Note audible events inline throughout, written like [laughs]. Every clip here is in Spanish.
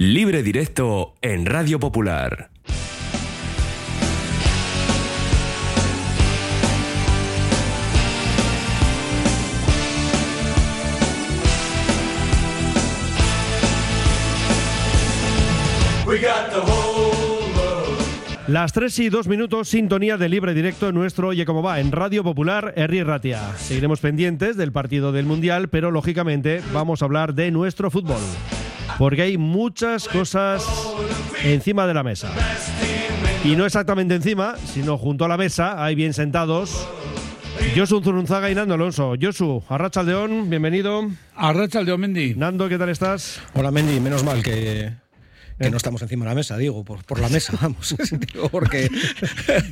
Libre directo en Radio Popular. Las 3 y 2 minutos, sintonía de libre directo en nuestro Oye Cómo Va en Radio Popular, Herri Ratia. Seguiremos pendientes del partido del Mundial, pero lógicamente vamos a hablar de nuestro fútbol. Porque hay muchas cosas encima de la mesa. Y no exactamente encima, sino junto a la mesa, ahí bien sentados. Josu Zurunzaga y Nando Alonso. Josu, Arracha Aldeón, bienvenido. Arracha Aldeón, Mendy. Nando, ¿qué tal estás? Hola, Mendy, menos mal que, que no estamos encima de la mesa, digo, por, por la mesa, vamos. [laughs] digo, porque. [laughs]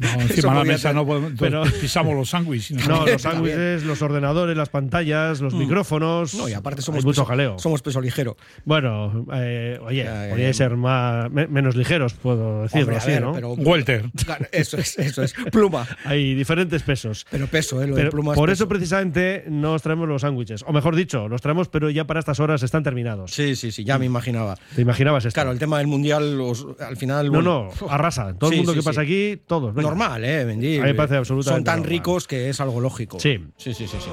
No, encima de la mesa no podemos. Pero- pisamos los sándwiches. No, los [laughs] sándwiches, los ordenadores, las pantallas, los micrófonos. No, y aparte somos, mucho peso, jaleo. somos peso ligero. Bueno, eh, oye, ya, podríais ser más, me- menos ligeros, puedo decirlo Hombre, así, ver, ¿no? pero. Welter. Claro, Eso es, eso es. Pluma. Hay diferentes pesos. Pero peso, ¿eh? Lo de pluma es por peso. eso precisamente nos traemos los sándwiches. O mejor dicho, los traemos, pero ya para estas horas están terminados. Sí, sí, sí, ya me imaginaba. ¿Te imaginabas esto? Claro, el tema del mundial, os- al final. no, bueno, no, arrasa. [laughs] Todo el mundo que pasa aquí, todos. venga. Normal, ¿eh? Mendy? A mí me parece absolutamente Son tan normal. ricos que es algo lógico. Sí. Sí, sí, sí. sí.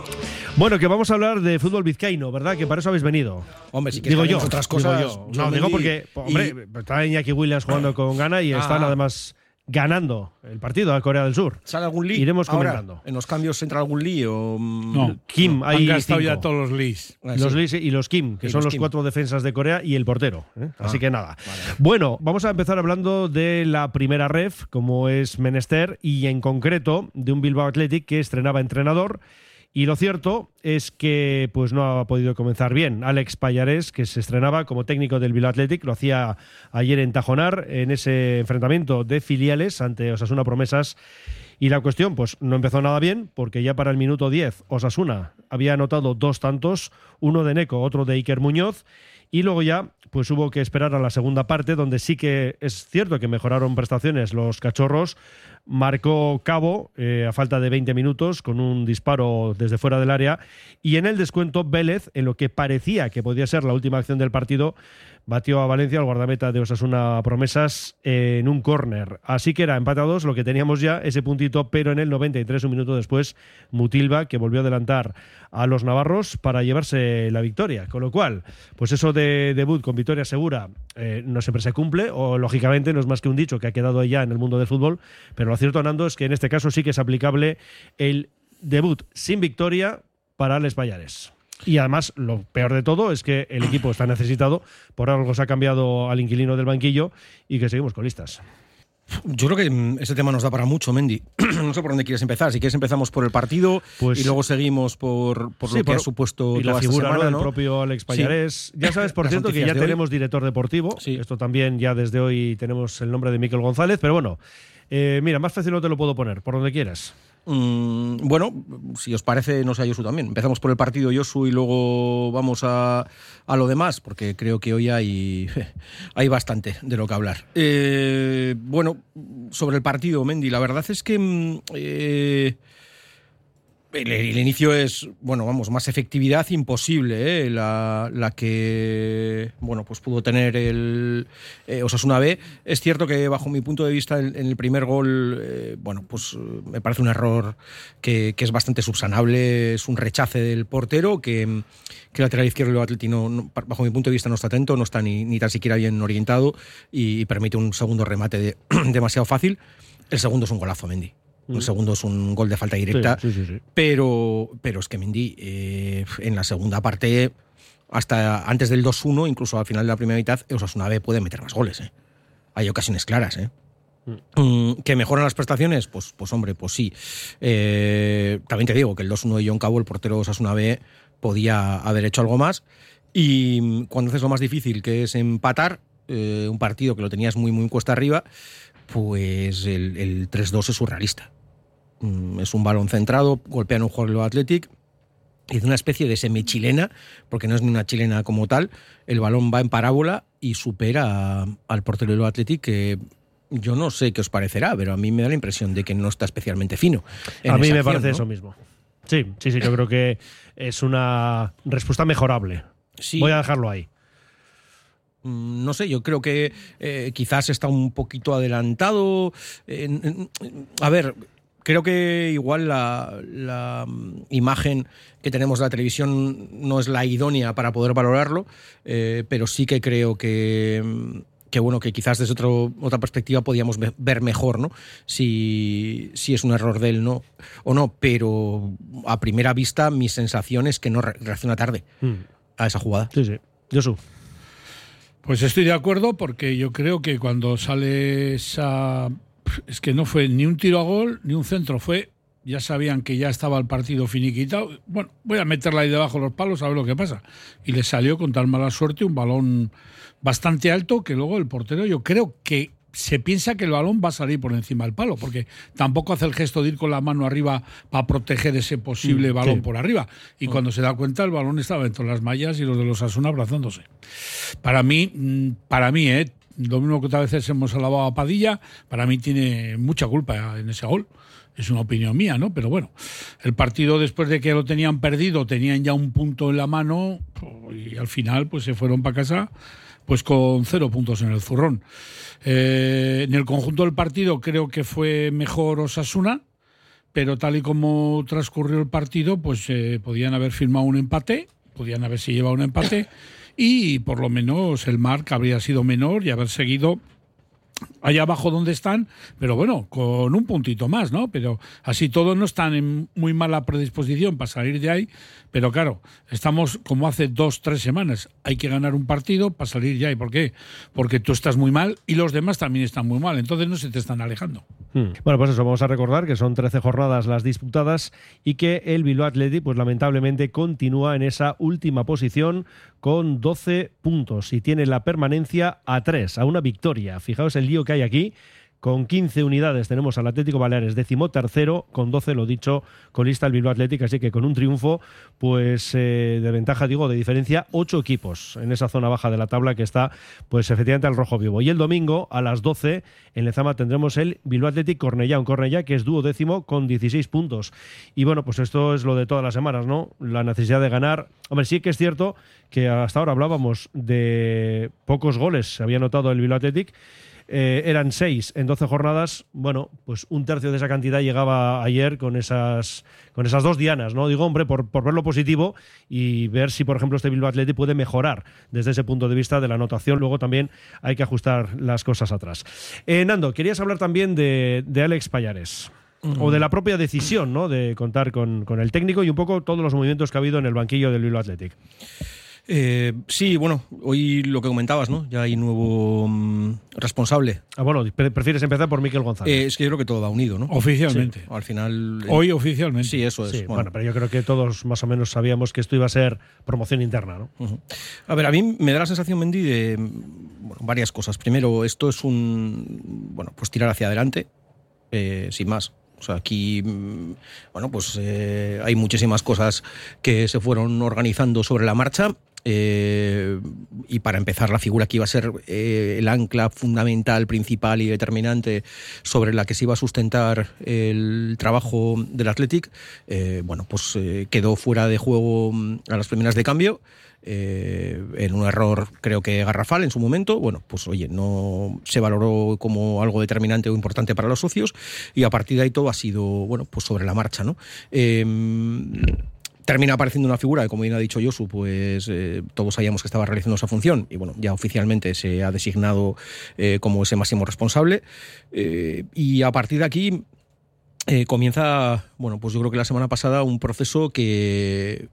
Bueno, que vamos a hablar de fútbol vizcaíno, ¿verdad? Que para eso habéis venido. Hombre, si digo yo, otras digo cosas. yo. yo, No, digo porque, hombre, y- está Iñaki Williams jugando con Ghana y Ah. están además ganando el partido a Corea del Sur. ¿Sale algún lío? Iremos ahora? comentando. ¿En los cambios entra algún lío? mm, No. Kim, hay Han gastado cinco. ya todos los leads. ah, Los sí. Lee y los Kim, que Y son los cuatro defensas de Corea y el portero. ¿eh? Así Ah, que nada. vale. Bueno, vamos a empezar hablando de la primera ref, como es Menester, y en concreto de un Bilbao Athletic que estrenaba entrenador. Y lo cierto es que pues no ha podido comenzar bien. Alex Payares, que se estrenaba como técnico del Bilbao Athletic, lo hacía ayer en Tajonar, en ese enfrentamiento de filiales ante Osasuna Promesas. Y la cuestión, pues no empezó nada bien, porque ya para el minuto 10 Osasuna había anotado dos tantos, uno de Neco, otro de Iker Muñoz, y luego ya pues hubo que esperar a la segunda parte, donde sí que es cierto que mejoraron prestaciones los cachorros. Marcó Cabo eh, a falta de 20 minutos con un disparo desde fuera del área. Y en el descuento, Vélez, en lo que parecía que podía ser la última acción del partido, batió a Valencia, al guardameta de Osasuna Promesas, en un córner. Así que era empate a dos, lo que teníamos ya, ese puntito, pero en el 93, un minuto después, Mutilva, que volvió a adelantar a los navarros para llevarse la victoria. Con lo cual, pues eso de debut con victoria segura eh, no siempre se cumple, o lógicamente no es más que un dicho que ha quedado ya en el mundo del fútbol, pero lo cierto, Nando, es que en este caso sí que es aplicable el debut sin victoria para Les Payares. Y además, lo peor de todo es que el equipo está necesitado, por algo se ha cambiado al inquilino del banquillo y que seguimos con listas. Yo creo que mm, ese tema nos da para mucho, Mendy. [clears throat] no sé por dónde quieres empezar. Si quieres empezamos por el partido Pues- y luego seguimos por, por Sí, lo que por- ha supuesto y la esta figura del propio Alex Payarés. Ya sabes, por Las cierto, que ya hoy. tenemos director deportivo. Sí. Esto también ya desde hoy tenemos el nombre de Miquel González, pero bueno, eh, mira, más fácil no te lo puedo poner, por donde quieras. Mm, bueno, si os parece, no sé, Yosu también. Empezamos por el partido Yosu y luego vamos a, a lo demás, porque creo que hoy hay, [laughs] hay bastante de lo que hablar. Eh, bueno, sobre el partido, Mendy, la verdad es que mm, eh, el, inicio es, bueno, vamos, más efectividad imposible, ¿eh? la, que, bueno, pues pudo tener el eh, Osasuna B. Es cierto que bajo mi punto de vista en, el primer gol, eh, bueno, pues eh, me parece un error que, es bastante subsanable, es un rechace del portero que, que el lateral izquierdo del Atleti no, bajo mi punto de vista no está atento, no está ni, ni tan siquiera bien orientado y, permite un segundo remate de- [clears throat] demasiado fácil. El segundo es un golazo, Mendy. El segundo es un gol de falta directa. Sí, sí, sí. Pero, pero es que Mendy, eh, en la segunda parte, hasta antes del 2-1, incluso al final de la primera mitad, Osasuna B puede meter más goles. ¿eh? Hay ocasiones claras. ¿eh? Mm, ¿Que mejoran las prestaciones? Pues, pues hombre, pues sí. Eh, también te digo que el 2-1 de John Cabo, el portero de Osasuna B, podía haber hecho algo más. Y mm, cuando haces lo más difícil, que es empatar, eh, un partido que lo tenías muy, muy cuesta arriba, pues el, el 3-2 es surrealista. Mm, Es un balón centrado, golpean un jugador del Athletic y de una especie de semi-chilena, porque no es ni una chilena como tal, el balón va en parábola y supera al portero del Athletic que yo no sé qué os parecerá, pero a mí me da la impresión de que no está especialmente fino. A mí me acción, parece ¿no? eso mismo. Sí, sí, sí, yo creo que es una respuesta mejorable. Sí. Voy a dejarlo ahí. Mm, No sé, yo creo que eh, quizás está un poquito adelantado. A ver, creo que igual la, la, mm, imagen que tenemos de la televisión no es la idónea para poder valorarlo, eh, pero sí que creo que, mm, que bueno, que quizás desde otro, otra perspectiva podíamos ve- ver mejor, ¿no? Si, si es un error de él no, o no, pero a primera vista mi sensación es que no re- reacciona tarde Mm. a esa jugada. Sí, sí. Josu. Pues estoy de acuerdo porque yo creo que cuando sale esa... Es que no fue ni un tiro a gol ni un centro, fue... Ya sabían que ya estaba el partido finiquitado. Bueno, voy a meterla ahí debajo de los palos a ver lo que pasa. Y le salió con tal mala suerte un balón bastante alto que luego el portero yo creo que se piensa que el balón va a salir por encima del palo, porque tampoco hace el gesto de ir con la mano arriba para proteger ese posible Mm, balón sí. por arriba. Y cuando se da cuenta, el balón estaba entre las mallas y los de los Asuna abrazándose. Para mí, mm, para mí, ¿eh? lo mismo que otras veces hemos alabado a Padilla, para mí tiene mucha culpa en ese gol. Es una opinión mía, ¿no? Pero bueno, el partido después de que lo tenían perdido, tenían ya un punto en la mano y al final pues se fueron para casa pues con cero puntos en el zurrón. Eh, en el conjunto del partido creo que fue mejor Osasuna, pero tal y como transcurrió el partido, pues eh, podían haber firmado un empate, podían haberse llevado un empate y por lo menos el marc habría sido menor y haber seguido allá abajo donde están, pero bueno, con un puntito más, ¿no? Pero así todos no están en muy mala predisposición para salir de ahí, pero claro, estamos como hace dos, tres semanas, hay que ganar un partido para salir de ahí. ¿Por qué? Porque tú estás muy mal y los demás también están muy mal, entonces no se te están alejando. Mm. Bueno, pues eso, vamos a recordar que son 13 jornadas las disputadas y que el Bilbao Athletic, pues lamentablemente continúa en esa última posición con 12 puntos y tiene la permanencia a 3, a una victoria. Fijaos el lío que hay aquí. Con 15 unidades tenemos al Atlético Baleares décimo tercero, con 12, lo dicho, colista el Bilbao Athletic, así que con un triunfo, pues eh, de ventaja, digo, de diferencia, ocho equipos en esa zona baja de la tabla que está, pues efectivamente al rojo vivo. Y el domingo, a las 12, en Lezama tendremos el Bilbao Athletic Cornellá, un Cornellá que es duodécimo con 16 puntos. Y bueno, pues esto es lo de todas las semanas, ¿no? La necesidad de ganar. Hombre, sí que es cierto que hasta ahora hablábamos de pocos goles, se había notado el Bilbao Athletic. Eh, eran seis en 12 jornadas. Bueno, pues un tercio de esa cantidad llegaba ayer con esas, con esas dos dianas, ¿no? Digo, hombre, por, por ver lo positivo y ver si, por ejemplo, este Bilbao Athletic puede mejorar desde ese punto de vista de la anotación. Luego también hay que ajustar las cosas atrás. Eh, Nando, querías hablar también de, de Alex Payares. O de la propia decisión, ¿no? De contar con, con el técnico y un poco todos los movimientos que ha habido en el banquillo del Bilbao Athletic. Eh, sí, bueno, hoy lo que comentabas, ¿no? Ya hay nuevo mm, responsable. Ah, bueno, pre- prefieres empezar por Miquel González. Eh, es que yo creo que todo va unido, ¿no? Oficialmente. Al final. eh, Hoy oficialmente. Sí, eso es. Sí, bueno, bueno. pero yo creo que todos más o menos sabíamos que esto iba a ser promoción interna, ¿no? A ver, a mí me da la sensación, Mendy, de bueno, varias cosas. Primero, esto es un. Bueno, pues tirar hacia adelante, eh, sin más. O sea, aquí, mm, bueno, pues eh, hay muchísimas cosas que se fueron organizando sobre la marcha. Eh, y para empezar, la figura que iba a ser eh, el ancla fundamental, principal y determinante sobre la que se iba a sustentar el trabajo del Athletic, eh, bueno, pues quedó fuera de juego mm, a las primeras de cambio en un error creo que garrafal en su momento. Bueno, pues oye, no se valoró como algo determinante o importante para los socios y a partir de ahí todo ha sido, bueno, pues sobre la marcha, ¿no? Termina apareciendo una figura que, como bien ha dicho Josu, pues eh, todos sabíamos que estaba realizando esa función y bueno, ya oficialmente se ha designado eh, como ese máximo responsable Eh, y a partir de aquí eh, comienza, bueno, pues yo creo que la semana pasada un proceso que,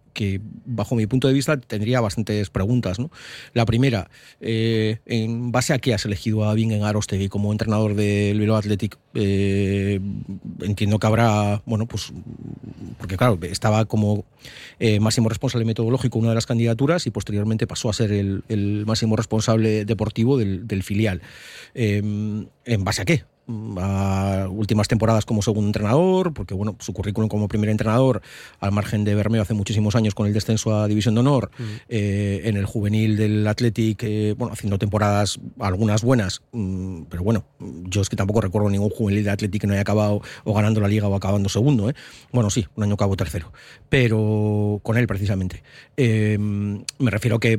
bajo mi punto de vista, tendría bastantes preguntas. ¿no? La primera, eh, ¿en base a qué has elegido a Bingen Arostegui como entrenador del Bilbao Athletic? Eh, entiendo que habrá, bueno, pues, porque claro, estaba como eh, máximo responsable metodológico una de las candidaturas y posteriormente pasó a ser el, el máximo responsable deportivo del, del filial. ¿En base a qué? a últimas temporadas como segundo entrenador, porque bueno, su currículum como primer entrenador, al margen de Bermeo hace muchísimos años con el descenso a División de Honor, eh, en el juvenil del Athletic, eh, bueno, haciendo temporadas algunas buenas, mm, pero bueno, yo es que tampoco recuerdo ningún juvenil del Athletic que no haya acabado o ganando la liga o acabando segundo. ¿eh? Bueno, sí, un año acabó tercero, pero con él precisamente. Eh, me refiero que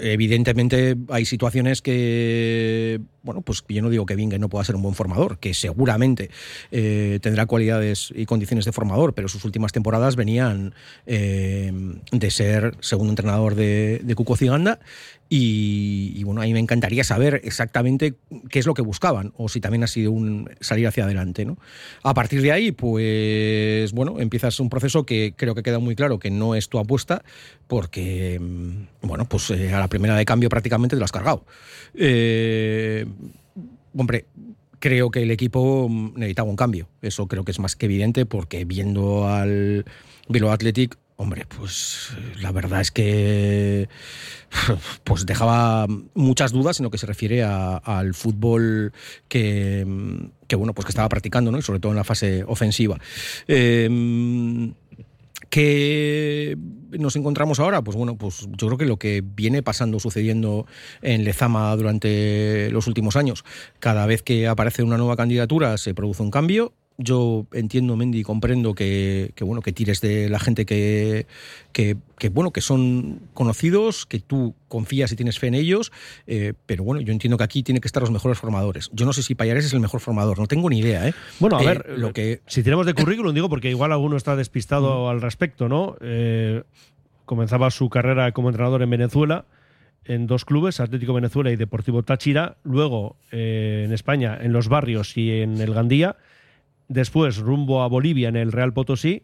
evidentemente hay situaciones que, bueno, pues yo no digo que No pueda ser un buen formador, que seguramente eh, tendrá cualidades y condiciones de formador, pero sus últimas temporadas venían eh, de ser segundo entrenador de, de Cuco Ciganda y, bueno, ahí me encantaría saber exactamente qué es lo que buscaban o si también ha sido un salir hacia adelante. ¿no? A partir de ahí, pues bueno, empiezas un proceso que creo que queda muy claro que no es tu apuesta porque, bueno, pues eh, a la primera de cambio prácticamente te lo has cargado. Hombre, creo que el equipo necesitaba un cambio. Eso creo que es más que evidente porque viendo al Bilbao Athletic Hombre, pues la verdad es que [sighs] pues dejaba muchas dudas en lo que se refiere al fútbol que, que, bueno pues que estaba practicando, ¿no? Y sobre todo en la fase ofensiva. Eh, ¿Qué nos encontramos ahora? Pues bueno, pues yo creo que lo que viene pasando, sucediendo en Lezama durante los últimos años, cada vez que aparece una nueva candidatura se produce un cambio, yo entiendo, Mendy, y comprendo que, que, bueno, que tires de la gente que, que, que, bueno, que son conocidos, que tú confías y tienes fe en ellos, eh, pero bueno, yo entiendo que aquí tienen que estar los mejores formadores. Yo no sé si Payares es el mejor formador, no tengo ni idea. ¿eh? Bueno, a eh, ver, lo que... si tenemos de currículum, digo, porque igual alguno está despistado al respecto, ¿no? Eh, comenzaba su carrera como entrenador en Venezuela en dos clubes, Atlético Venezuela y Deportivo Táchira, luego eh, en España, en los barrios y en el Gandía, después rumbo a Bolivia en el Real Potosí,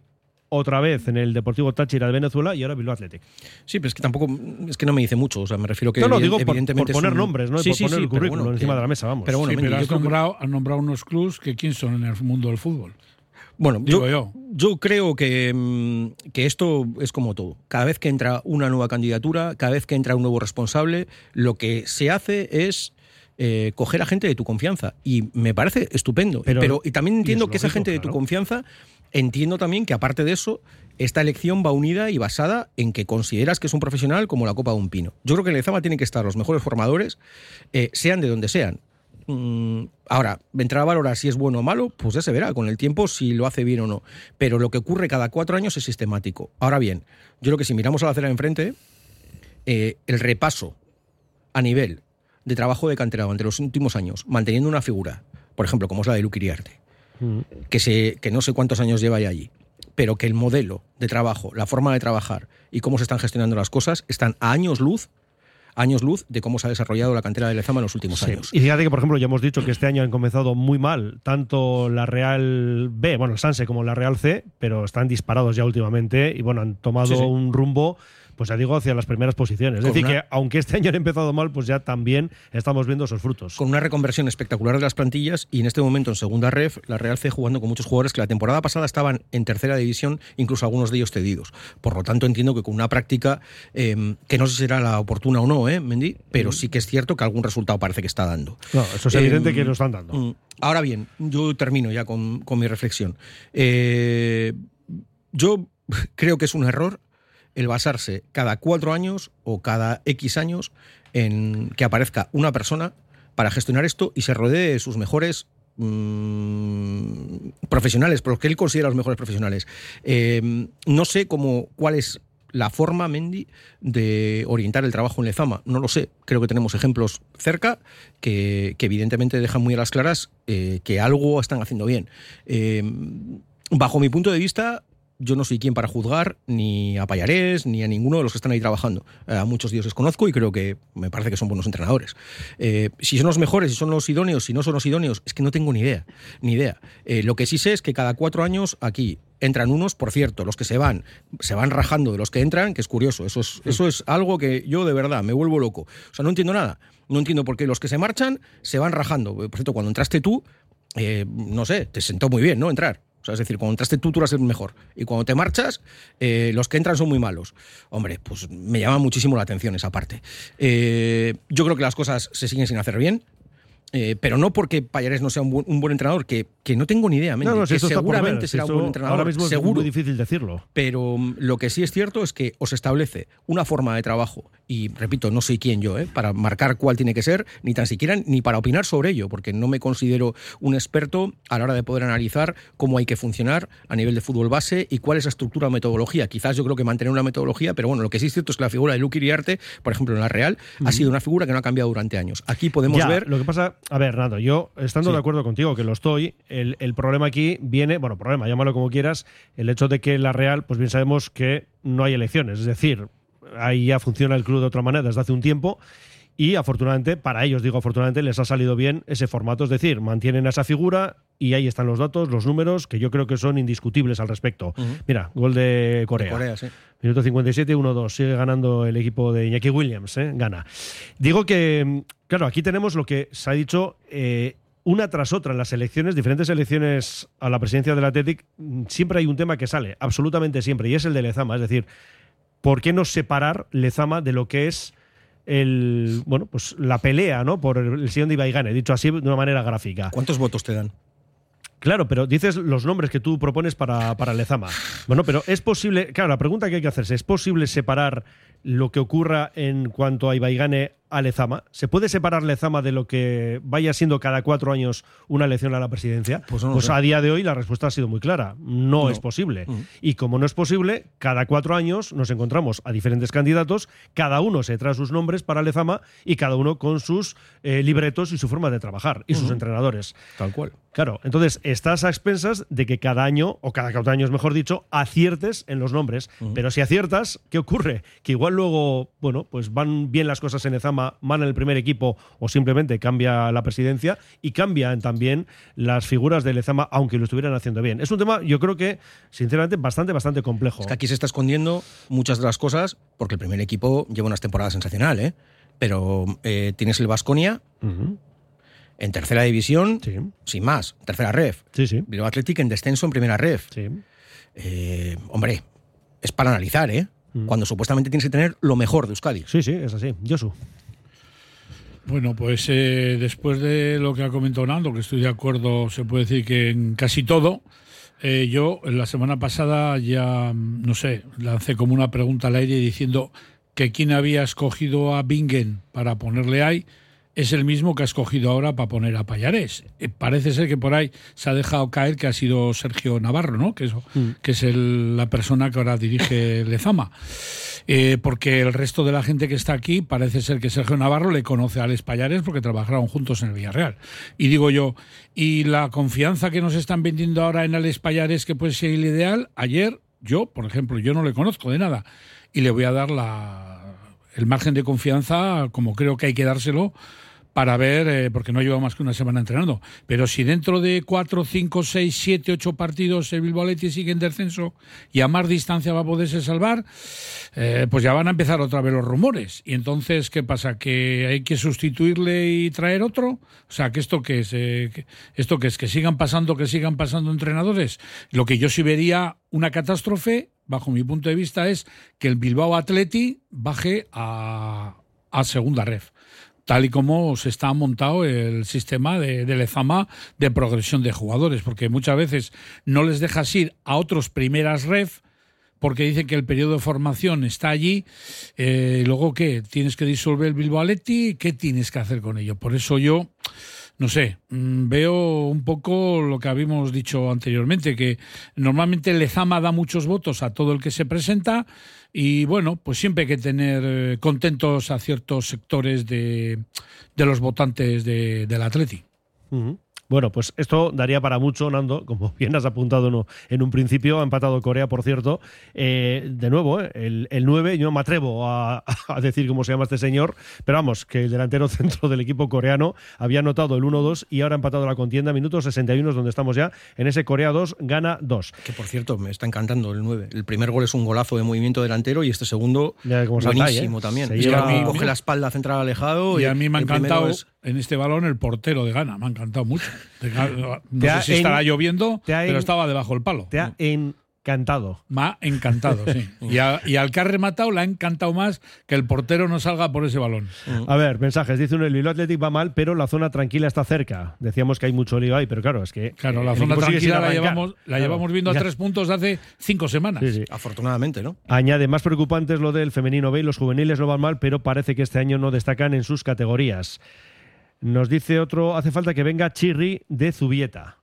otra vez en el Deportivo Táchira de Venezuela y ahora Bilbao Athletic. Sí, pero es que tampoco, es que no me dice mucho, o sea, me refiero que no, no, digo evidentemente por, por poner un... nombres, ¿no? Sí, por sí, poner sí, el currículum bueno, encima que... de la mesa, vamos. Pero bueno, sí, pero has, nombrado, has nombrado unos clubs que quién son en el mundo del fútbol. Bueno, yo, yo. yo, creo que, mm, que, esto es como todo. Cada vez que entra una nueva candidatura, cada vez que entra un nuevo responsable, lo que se hace es eh, coger a gente de tu confianza. Y me parece estupendo. Pero, Pero y también entiendo y que esa gente de tu confianza, entiendo también que aparte de eso, esta elección va unida y basada en que consideras que es un profesional como la copa de un pino. Yo creo que en Lezama tienen que estar los mejores formadores, eh, sean de donde sean. Mm, ahora, entrar a valorar si es bueno o malo, pues ya se verá con el tiempo si lo hace bien o no. Pero lo que ocurre cada cuatro años es sistemático. Ahora bien, yo creo que si miramos a la acera de enfrente, eh, el repaso a nivel de trabajo de cantera durante los últimos años, manteniendo una figura, por ejemplo, como es la de Luke Iriarte, mm. que, se, que no sé cuántos años lleva ya allí, pero que el modelo de trabajo, la forma de trabajar y cómo se están gestionando las cosas están a años luz años luz de cómo se ha desarrollado la cantera de Lezama en los últimos sí. años. Y fíjate que, por ejemplo, ya hemos dicho que este año han comenzado muy mal, tanto la Real B, bueno, el Sanse como la Real C, pero están disparados ya últimamente y, bueno, han tomado sí, sí. un rumbo pues ya digo, hacia las primeras posiciones. Es Con decir, una... que aunque este año han empezado mal, pues ya también estamos viendo esos frutos. Con una reconversión espectacular de las plantillas y en este momento en segunda ref, la Real C jugando con muchos jugadores que la temporada pasada estaban en tercera división, incluso algunos de ellos cedidos. Por lo tanto, entiendo que con una práctica eh, que no sé si será la oportuna o no, ¿eh, Mendy? Pero sí que es cierto que algún resultado parece que está dando. No, eso es evidente eh, que lo están dando. Mm, Ahora bien, yo termino ya con, con mi reflexión. Eh, yo [laughs] creo que es un error el basarse cada cuatro años o cada X años en que aparezca una persona para gestionar esto y se rodee de sus mejores mmm, profesionales, por los que él considera los mejores profesionales. Eh, no sé cómo, cuál es la forma, Mendy, de orientar el trabajo en Lezama. No lo sé. Creo que tenemos ejemplos cerca que, que evidentemente dejan muy a las claras eh, que algo están haciendo bien. Eh, bajo mi punto de vista, yo no soy quien para juzgar ni a Payarés ni a ninguno de los que están ahí trabajando. Eh, a muchos dioses conozco y creo que me parece que son buenos entrenadores. Eh, si son los mejores, si son los idóneos, si no son los idóneos, es que no tengo ni idea. Ni idea. Eh, lo que sí sé es que cada cuatro años aquí entran unos, por cierto, los que se van, se van rajando de los que entran, que es curioso. Eso es, eso es algo que yo de verdad me vuelvo loco. O sea, no entiendo nada. No entiendo por qué los que se marchan se van rajando. Por cierto, cuando entraste tú, no sé, te sentó muy bien, ¿no? Entrar. O sea, es decir, cuando entraste tú, tú eras el mejor. Y cuando te marchas, eh, los que entran son muy malos. Hombre, pues me llama muchísimo la atención esa parte. Eh, yo creo que las cosas se siguen sin hacer bien. Eh, pero no porque Payares no sea un buen, un buen entrenador, que, que, no tengo ni idea. No, no, que seguramente será un buen entrenador. Ahora mismo seguro. es muy difícil decirlo. Pero um, lo que sí es cierto es que os establece una forma de trabajo, y repito, no soy quién yo, ¿eh? para marcar cuál tiene que ser, ni tan siquiera ni para opinar sobre ello, porque no me considero un experto a la hora de poder analizar cómo hay que funcionar a nivel de fútbol base y cuál es la estructura o metodología. Quizás yo creo que mantener una metodología, pero bueno, lo que sí es cierto es que la figura de Luke Iriarte, por ejemplo, en la Real, ha sido una figura que no ha cambiado durante años. Aquí podemos ya, ver. Lo que pasa, a ver, Nando, yo estando sí. de acuerdo contigo, que lo estoy, el, el, problema aquí viene, bueno, problema, llámalo como quieras, el hecho de que la Real, pues bien sabemos que no hay elecciones, es decir, ahí ya funciona el club de otra manera desde hace un tiempo. Y afortunadamente, para ellos digo afortunadamente, les ha salido bien ese formato, es decir, mantienen a esa figura y ahí están los datos, los números, que yo creo que son indiscutibles al respecto. Uh -huh. Mira, gol de Corea. De Corea sí. Minuto 57, 1-2. Sigue ganando el equipo de Iñaki Williams, ¿eh? gana. Digo que, claro, aquí tenemos lo que se ha dicho eh, una tras otra en las elecciones, diferentes elecciones a la presidencia del Athletic, siempre hay un tema que sale, absolutamente siempre, y es el de Lezama. Es decir, ¿por qué no separar Lezama de lo que es el bueno pues la pelea no por el sillón de Ibaigane, dicho así de una manera gráfica. ¿Cuántos votos te dan? Claro, pero dices los nombres que tú propones para, para Lezama. Bueno, pero es posible, claro, la pregunta que hay que hacerse, ¿es posible separar lo que ocurra en cuanto a Ibaigane a Lezama? ¿Se puede separar Lezama de lo que vaya siendo cada cuatro años una elección a la presidencia? Pues, no pues a día de hoy la respuesta ha sido muy clara. No, No. es posible. Mm. Y como no es posible, cada cuatro años nos encontramos a diferentes candidatos, cada uno se trae sus nombres para Lezama y cada uno con sus eh, libretos y su forma de trabajar y sus entrenadores. Tal cual. Claro, entonces estás a expensas de que cada año, o cada cuatro años mejor dicho, aciertes en los nombres. Pero si aciertas, ¿qué ocurre? Que igual luego, bueno, pues van bien las cosas en Ezama, en el primer equipo o simplemente cambia la presidencia y cambian también las figuras de Lezama, aunque lo estuvieran haciendo bien. Es un tema, yo creo que, sinceramente, bastante, bastante complejo. Es que aquí se está escondiendo muchas de las cosas porque el primer equipo lleva unas temporadas sensacionales, ¿eh? Pero eh, tienes el Vasconia Ujú. en tercera división, Sí, sin más, tercera ref. sí, sí. Bilbao Athletic en descenso en primera ref. sí. Eh, hombre, es para analizar, ¿eh? Mm. Cuando supuestamente tienes que tener lo mejor de Euskadi. Sí, sí, es así. Josu. Bueno, pues eh, después de lo que ha comentado Nando, que estoy de acuerdo, se puede decir que en casi todo, eh, yo la semana pasada ya, mm, no sé, lancé como una pregunta al aire diciendo que quien había escogido a Bingen para ponerle ahí es el mismo que ha escogido ahora para poner a Payarés. Eh, parece ser que por ahí se ha dejado caer que ha sido Sergio Navarro, ¿no? Que es, que es el- la persona que ahora dirige Lezama. Eh, porque el resto de la gente que está aquí parece ser que Sergio Navarro le conoce a Alex Payares porque trabajaron juntos en el Villarreal. Y digo yo, y la confianza que nos están vendiendo ahora en Alex Payares que puede ser el ideal, ayer yo, por ejemplo, yo no le conozco de nada y le voy a dar la, el margen de confianza como creo que hay que dárselo para ver, eh, porque no lleva más que una semana entrenando. Pero si dentro de cuatro, cinco, seis, siete, ocho partidos el Bilbao Athletic sigue en descenso y a más distancia va a poderse salvar, eh, pues ya van a empezar otra vez los rumores. Y entonces, ¿qué pasa? ¿Que hay que sustituirle y traer otro? O sea, ¿que esto qué es? Eh, que- ¿Esto qué es? ¿Que sigan pasando, que sigan pasando entrenadores? Lo que yo sí vería una catástrofe, bajo mi punto de vista, es que el Bilbao Atleti baje a, a segunda ref tal y como se está montado el sistema de, de Lezama de progresión de jugadores, porque muchas veces no les dejas ir a otros primeras ref porque dicen que el periodo de formación está allí, eh, luego qué, tienes que disolver el Bilbao Athletic, ¿qué tienes que hacer con ello? Por eso yo, no sé, mm, veo un poco lo que habíamos dicho anteriormente, que normalmente Lezama da muchos votos a todo el que se presenta y bueno, pues siempre hay que tener eh, contentos a ciertos sectores de, de los votantes de, del Atleti. Bueno, pues esto daría para mucho, Nando, como [laughs] bien has apuntado no, en un principio, ha empatado Corea, por cierto. Eh, de nuevo, eh, el, el 9, yo no me atrevo a, [laughs] a decir cómo se llama este señor, pero vamos, que el delantero [laughs] centro del equipo coreano había anotado el 1-2 y ahora ha empatado la contienda, minutos 61, es donde estamos ya, en ese Corea 2, gana 2. Que por cierto, me está encantando el 9. El primer gol es un golazo de movimiento delantero y este segundo salta ahí, buenísimo ¿eh? también. Se Es que a mí coge la espalda central alejado Y a mí me ha encantado es- en este balón el portero de Gana, me ha encantado mucho. No sé si estará en- lloviendo, pero en- estaba debajo del palo. Te ha encantado. Me ha encantado, sí. [laughs] Y, a- y al que ha rematado le ha encantado más que el portero no salga por ese balón. A ver, mensajes. Dice uno, el Bilbao Athletic va mal, pero la zona tranquila está cerca. Decíamos que hay mucho lío ahí, pero claro, es que... Claro, la zona tranquila la llevamos, la Claro. llevamos viendo a Ya. tres puntos de hace cinco semanas. Sí, sí. Afortunadamente, ¿no? Añade, más preocupante es lo del femenino B. Los juveniles no van mal, pero parece que este año no destacan en sus categorías. Nos dice otro, hace falta que venga Chirri de Zubieta.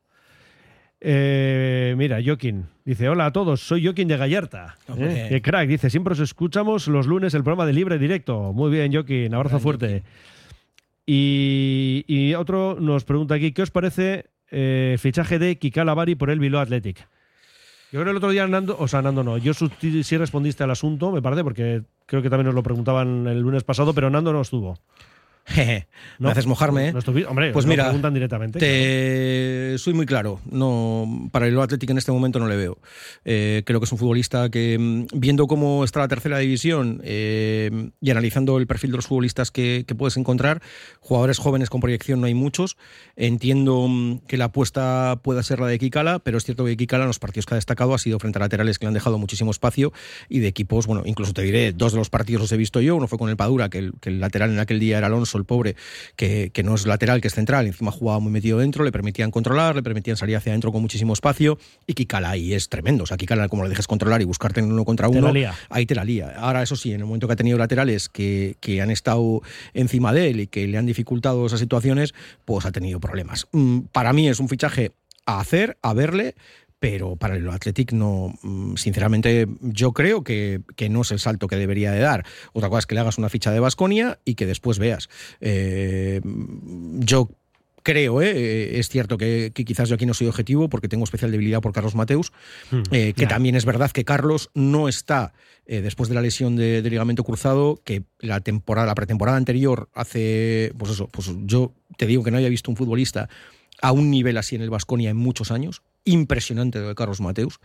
Eh, mira, Joaquín dice: Hola a todos, soy Joaquín de Gallarta. ¿Eh? Qué crack, dice: Siempre os escuchamos los lunes el programa de Libre Directo. Muy bien, Joaquín, abrazo fuerte. Y, y otro nos pregunta aquí: ¿Qué os parece eh, fichaje de Kika Lavari por el Bilbao Athletic? Yo creo que el otro día Nando, o sea, Nando no, yo sí respondiste al asunto, me parece, porque creo que también nos lo preguntaban el lunes pasado, pero Nando no estuvo. Jeje, No, Me haces mojarme, ¿eh? No estuvi- hombre, Pues mira, preguntan directamente. Te soy muy claro. No, para el Atlético en este momento no le veo. Eh, creo que es un futbolista que, mm, viendo cómo está la tercera división eh, y analizando el perfil de los futbolistas que, que puedes encontrar, jugadores jóvenes con proyección no hay muchos. Entiendo mm, que la apuesta pueda ser la de Kikala, pero es cierto que Kikala en los partidos que ha destacado ha sido frente a laterales que le han dejado muchísimo espacio y de equipos, bueno, incluso te diré, dos de los partidos los he visto yo. Uno fue con el Padura, que el, que el lateral en aquel día era Alonso, el pobre, que, que no es lateral, que es central, encima jugaba muy metido dentro, le permitían controlar, le permitían salir hacia adentro con muchísimo espacio, y Kikala ahí es tremendo. O sea, Kikala, como le dejes controlar y buscarte en uno contra Te uno, lía. ahí te la lía. Ahora, eso sí, en el momento que ha tenido laterales que, que han estado encima de él y que le han dificultado esas situaciones, pues ha tenido problemas. Mm, Para mí es un fichaje a hacer, a verle, pero para el Athletic no, mm, sinceramente, yo creo que, que no es el salto que debería de dar. Otra cosa es que le hagas una ficha de Basconia y que después veas. Eh, yo creo, ¿eh? Eh, es cierto que, que quizás yo aquí no soy objetivo porque tengo especial debilidad por Carlos Mateus, Hmm, eh, que también es verdad que Carlos no está eh, después de la lesión de, de ligamento cruzado, que la temporada, la pretemporada anterior hace, pues eso, pues yo te digo que no había visto un futbolista a un nivel así en el Vasconia en muchos años. Impresionante de Carlos Mateus,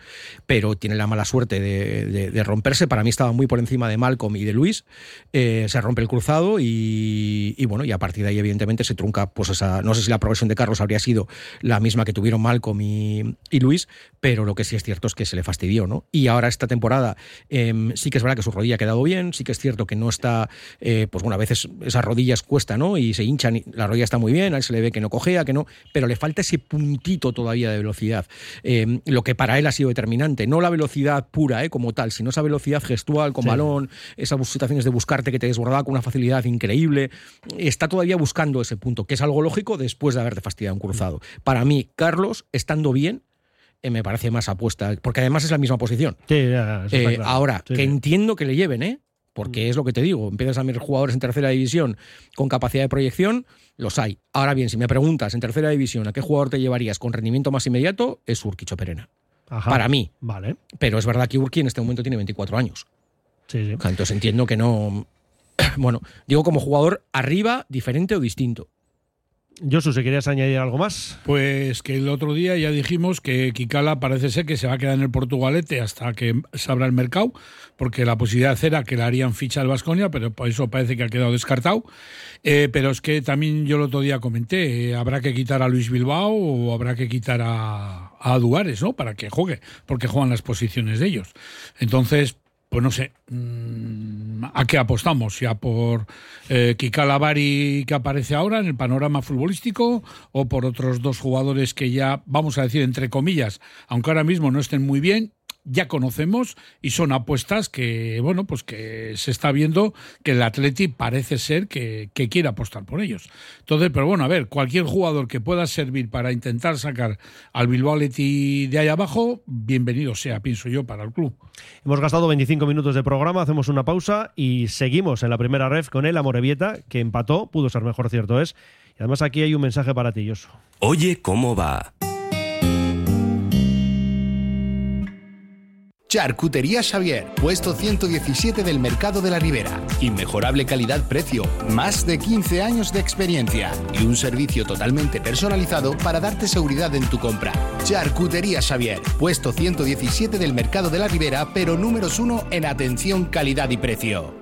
pero tiene la mala suerte de, romperse. Para mí estaba muy por encima de Malcolm y de Luis. Eh, se rompe el cruzado y, bueno, y a partir de ahí, evidentemente, se trunca. Pues esa. No sé si la progresión de Carlos habría sido la misma que tuvieron Malcolm y, y Luis, pero lo que sí es cierto es que se le fastidió, ¿no? Y ahora esta temporada em, sí que es verdad que su rodilla ha quedado bien, sí que es cierto que no está, eh, pues bueno, a veces esas rodillas cuesta, ¿no? Y se hinchan, y la rodilla está muy bien, a él se le ve que no cojea, que no, pero le falta ese puntito todavía de velocidad, em, lo que para él ha sido determinante, no la velocidad pura, ¿eh? Como tal, sino esa velocidad gestual con Sí. balón, esas situaciones de buscarte que te desbordaba con una facilidad increíble, está todavía buscando ese punto, que es algo lógico después de haberte fastidiado un cruzado. Para mí, Carlos, estando bien, eh, me parece más apuesta, porque además es la misma posición. Sí, ya, Eh, ahora, Sí, que entiendo que le lleven, ¿eh? Porque es lo que te digo, empiezas a mirar jugadores en tercera división con capacidad de proyección, los hay. Ahora bien, si me preguntas en tercera división a qué jugador te llevarías con rendimiento más inmediato, es Urquicho Perena. Ajá. Para mí. Vale. Pero es verdad que Urqui en este momento tiene 24 años. Sí, sí. Entonces entiendo que no. [clears throat] Bueno, digo como jugador arriba, diferente o distinto. Josu, si querías añadir algo más. Pues que el otro día ya dijimos que Kikala parece ser que se va a quedar en el Portugalete hasta que se abra el mercado, porque la posibilidad era que le harían ficha al Vasconia, pero por eso parece que ha quedado descartado. Eh, pero es que también yo el otro día comenté, eh, habrá que quitar a Luis Bilbao o habrá que quitar a, a ¿no? Para que juegue, porque juegan las posiciones de ellos. Entonces, pues no sé, mm, ¿a qué apostamos? ¿Ya por eh, Kika Lavari que aparece ahora en el panorama futbolístico o por otros dos jugadores que ya, vamos a decir, entre comillas, aunque ahora mismo no estén muy bien, ya conocemos y son apuestas que, bueno, pues que se está viendo que el Atleti parece ser que, que quiere apostar por ellos. Entonces, pero bueno, a ver, cualquier jugador que pueda servir para intentar sacar al Bilbao Athletic de ahí abajo, bienvenido sea, pienso yo, para el club. Hemos gastado 25 minutos de programa, hacemos una pausa y seguimos en la primera ref con el Amorebieta, que empató, pudo ser mejor, cierto es. Y además aquí hay un mensaje para ti, Josu. Oye, ¿cómo va? Charcutería Xavier, puesto 117 del Mercado de la Ribera. Inmejorable calidad-precio, más de 15 años de experiencia y un servicio totalmente personalizado para darte seguridad en tu compra. Charcutería Xavier, puesto 117 del Mercado de la Ribera, pero números uno en atención, calidad y precio.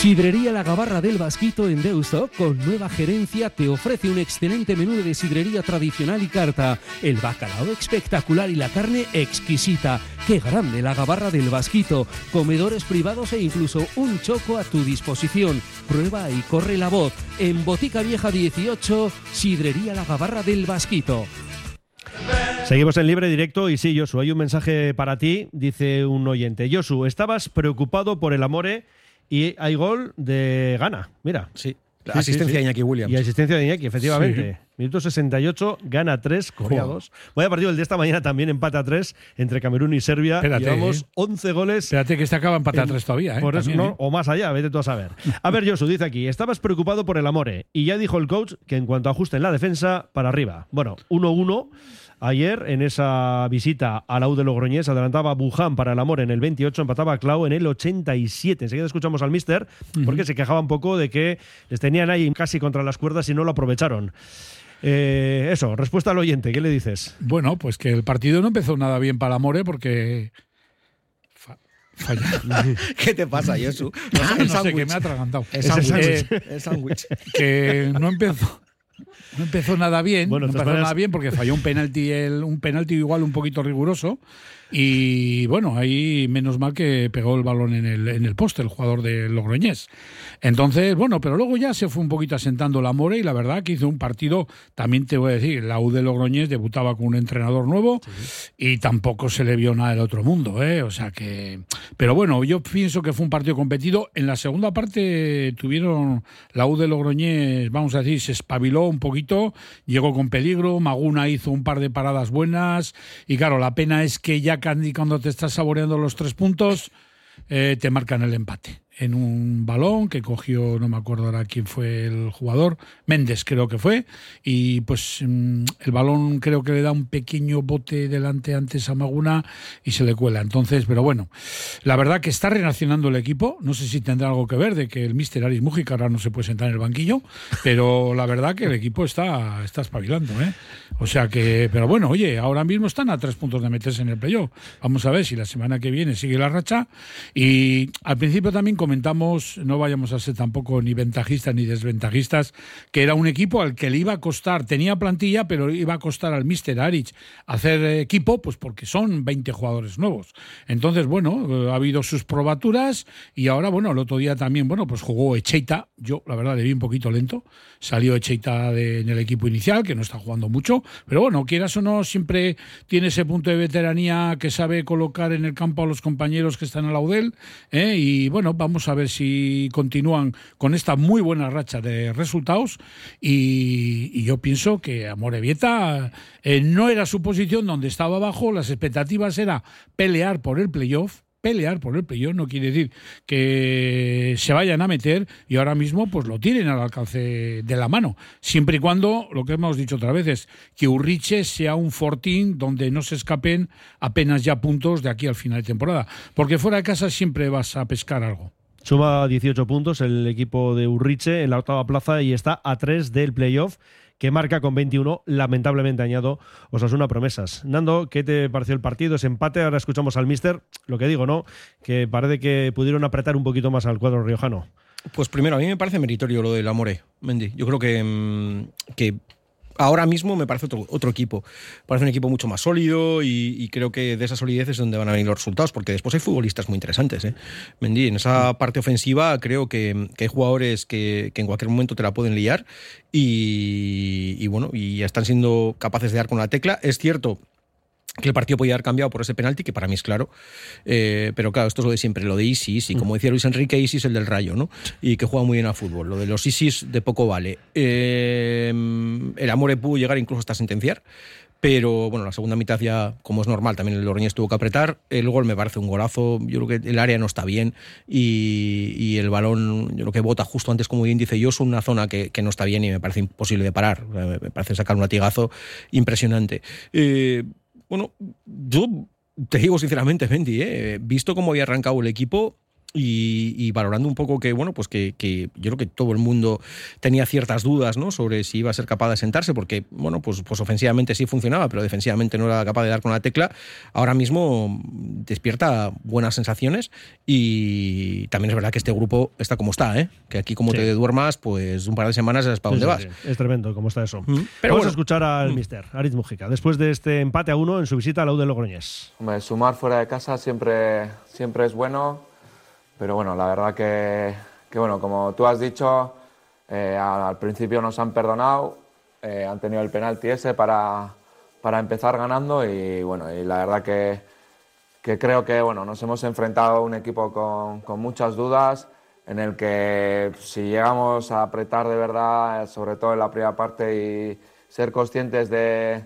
Sidrería La Gabarra del Vasquito en Deusto, con nueva gerencia, te ofrece un excelente menú de sidrería tradicional y carta. El bacalao espectacular y la carne exquisita. ¡Qué grande la Gabarra del Vasquito! Comedores privados e incluso un choco a tu disposición. Prueba y corre la voz. En Botica Vieja 18, Sidrería La Gabarra del Vasquito. Seguimos en libre directo y sí, Josu, hay un mensaje para ti, dice un oyente. Josu, estabas preocupado por el amore y hay gol de Gana, mira. Sí. La asistencia de Iñaki Williams. Y asistencia de Iñaki, efectivamente. Minuto 68, gana 3, Corea 2. Vaya partido el de esta mañana también empata 3 entre Camerún y Serbia. Espérate, Llevamos ¿eh? 11 goles. Espérate que este acaba empate a en- tres todavía, ¿eh? por eso, También, no, ¿eh? O más allá, vete tú a saber. A ver, Josu, dice aquí, estabas preocupado por el amore y ya dijo el coach que en cuanto ajuste en la defensa, para arriba. Bueno, 1-1. Ayer, en esa visita a la U de Logroñés, adelantaba Buján para el amor en el 28, empataba a Clau en el 87. Enseguida escuchamos al mister, porque se quejaba un poco de que les tenían ahí casi contra las cuerdas y no lo aprovecharon. Eh, eso, respuesta al oyente, ¿qué le dices? Bueno, pues que el partido no empezó nada bien para Amore porque. [laughs] ¿Qué te pasa, Josu? Ah, El no sé, sándwich. que me ha atragantado. El Ese sándwich. sándwich. que no empezó no empezó nada bien Bueno, no empezó maneras- nada bien porque falló un penalti el- un penalti igual un poquito riguroso y bueno ahí menos mal que pegó el balón en el, en el poste el jugador de Logroñés. Entonces bueno pero luego ya se fue un poquito asentando la More y la verdad que hizo un partido también te voy a decir la U de Logroñés debutaba con un entrenador nuevo y tampoco se le vio nada del otro mundo ¿eh? o sea que pero bueno yo pienso que fue un partido competido. En la segunda parte tuvieron la U de Logroñés vamos a decir se espabiló un poquito llegó con peligro. Maguna hizo un par de paradas buenas y claro la pena es que ya Candy cuando te estás saboreando los tres puntos eh, te marcan el empate en un balón que cogió, no me acuerdo ahora quién fue el jugador, Méndez creo que fue, y pues mm, el balón creo que le da un pequeño bote delante antes a Maguna y se le cuela. Entonces, pero bueno, la verdad que está reaccionando el equipo, no sé si tendrá algo que ver de que el Mister Aris Mujica ahora no se puede sentar en el banquillo, pero la verdad que el equipo está, está espabilando, ¿eh? O sea que, pero bueno, oye, ahora mismo están a tres puntos de meterse en el playoff. Vamos a ver si la semana que viene sigue la racha. Y al principio también comentamos, no vayamos a ser tampoco ni ventajistas ni desventajistas, que era un equipo al que le iba a costar, tenía plantilla, pero iba a costar al Mister Arich hacer equipo, pues porque son 20 jugadores nuevos. Entonces, bueno, eh, ha habido sus probaturas y ahora, bueno, el otro día también, bueno, pues jugó Echeita. Yo, la verdad, le vi un poquito lento. Salió Echeita de- en el equipo inicial, que no está jugando mucho, pero bueno, quieras o no, siempre tiene ese punto de veteranía que sabe colocar en el campo a los compañeros que están en la UDEL. ¿eh? Y bueno, vamos a ver si continúan con esta muy buena racha de resultados. Y, yo pienso que Amorebieta eh, no era su posición donde estaba abajo, las expectativas era pelear por el playoff. Pelear por el playoff no quiere decir que se vayan a meter y ahora mismo pues lo tienen al alcance de la mano. Siempre y cuando lo que hemos dicho otras veces que Urriche sea un fortín donde no se escapen apenas ya puntos de aquí al final de temporada. Porque fuera de casa siempre vas a pescar algo Suma 18 puntos el equipo de Urriche en la octava plaza y está a 3 del playoff que marca con 21, lamentablemente añado Osasuna promesas. Nando, ¿qué te pareció el partido? Ese empate, ahora escuchamos al mister, lo que digo, ¿no? Que parece que pudieron apretar un poquito más al cuadro riojano. Pues primero, a mí me parece meritorio lo del Amore, Mendy. Yo creo que, mm, que ahora mismo me parece otro, otro equipo. Parece un equipo mucho más sólido y, creo que de esa solidez es donde van a venir los resultados, porque después hay futbolistas muy interesantes. ¿eh? Mendy, en esa parte ofensiva creo que, hay jugadores que, que, en cualquier momento te la pueden liar y, y bueno, y están siendo capaces de dar con la tecla. Es cierto que el partido podía haber cambiado por ese penalti, que para mí es claro. Eh, pero claro, esto es lo de siempre, lo de Isis, y como decía Luis Enrique, Isis el del Rayo, ¿no? Y que juega muy bien al fútbol. Lo de los Isis de poco vale. Eh, el Amore pudo llegar incluso hasta sentenciar, pero bueno, la segunda mitad ya, como es normal, también el Logroñés tuvo que apretar. El gol me parece un golazo. Yo creo que el área no está bien y, el balón, yo creo que bota justo antes, como bien dice yo, es una zona que, no está bien y me parece imposible de parar. Me parece sacar un latigazo impresionante. Eh, bueno, yo te digo sinceramente, Bendy, ¿eh? visto cómo había arrancado el equipo, y, valorando un poco que, bueno, pues que, yo creo que todo el mundo tenía ciertas dudas, ¿no? Sobre si iba a ser capaz de sentarse, porque, bueno, pues, pues ofensivamente sí funcionaba, pero defensivamente no era capaz de dar con la tecla. Ahora mismo despierta buenas sensaciones y también es verdad que este grupo está como está, ¿eh? Que aquí como te duermas, pues un par de semanas es para dónde vas. Es tremendo cómo está eso. Mm. Pero Vamos a escuchar al mm. mister, Aritz Mujica, después de este empate a uno en su visita a la U de Logroñés. sumar fuera de casa siempre, siempre es bueno pero bueno, la verdad que, bueno, como tú has dicho, eh, al, principio nos han perdonado, eh, han tenido el penalti ese para, para, empezar ganando y bueno, y la verdad que, que, creo que bueno, nos hemos enfrentado a un equipo con, con muchas dudas en el que si llegamos a apretar de verdad, sobre todo en la primera parte y ser conscientes de,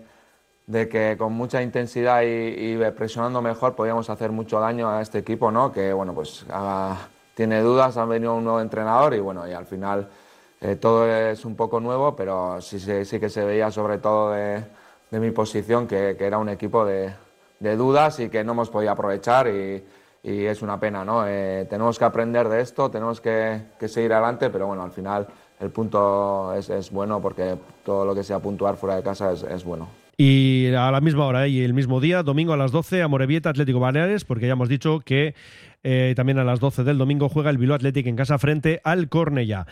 de que con mucha intensidad y, presionando mejor podíamos hacer mucho daño a este equipo, ¿no? Que bueno, pues ah, tiene dudas, ha venido un nuevo entrenador y bueno, y al final eh, todo es un poco nuevo, pero sí, sí, que se veía sobre todo de, mi posición que, era un equipo de, dudas y que no hemos podido aprovechar y, es una pena, ¿no? Eh, tenemos que aprender de esto, tenemos que, seguir adelante, pero bueno, al final el punto es, bueno porque todo lo que sea puntuar fuera de casa es bueno. Y a la misma hora ¿eh? y el mismo día, domingo a las 12, Amorebieta Atlético Baleares, porque ya hemos dicho que eh, también a las 12 del domingo juega el Bilbao Atlético en casa frente al Cornella.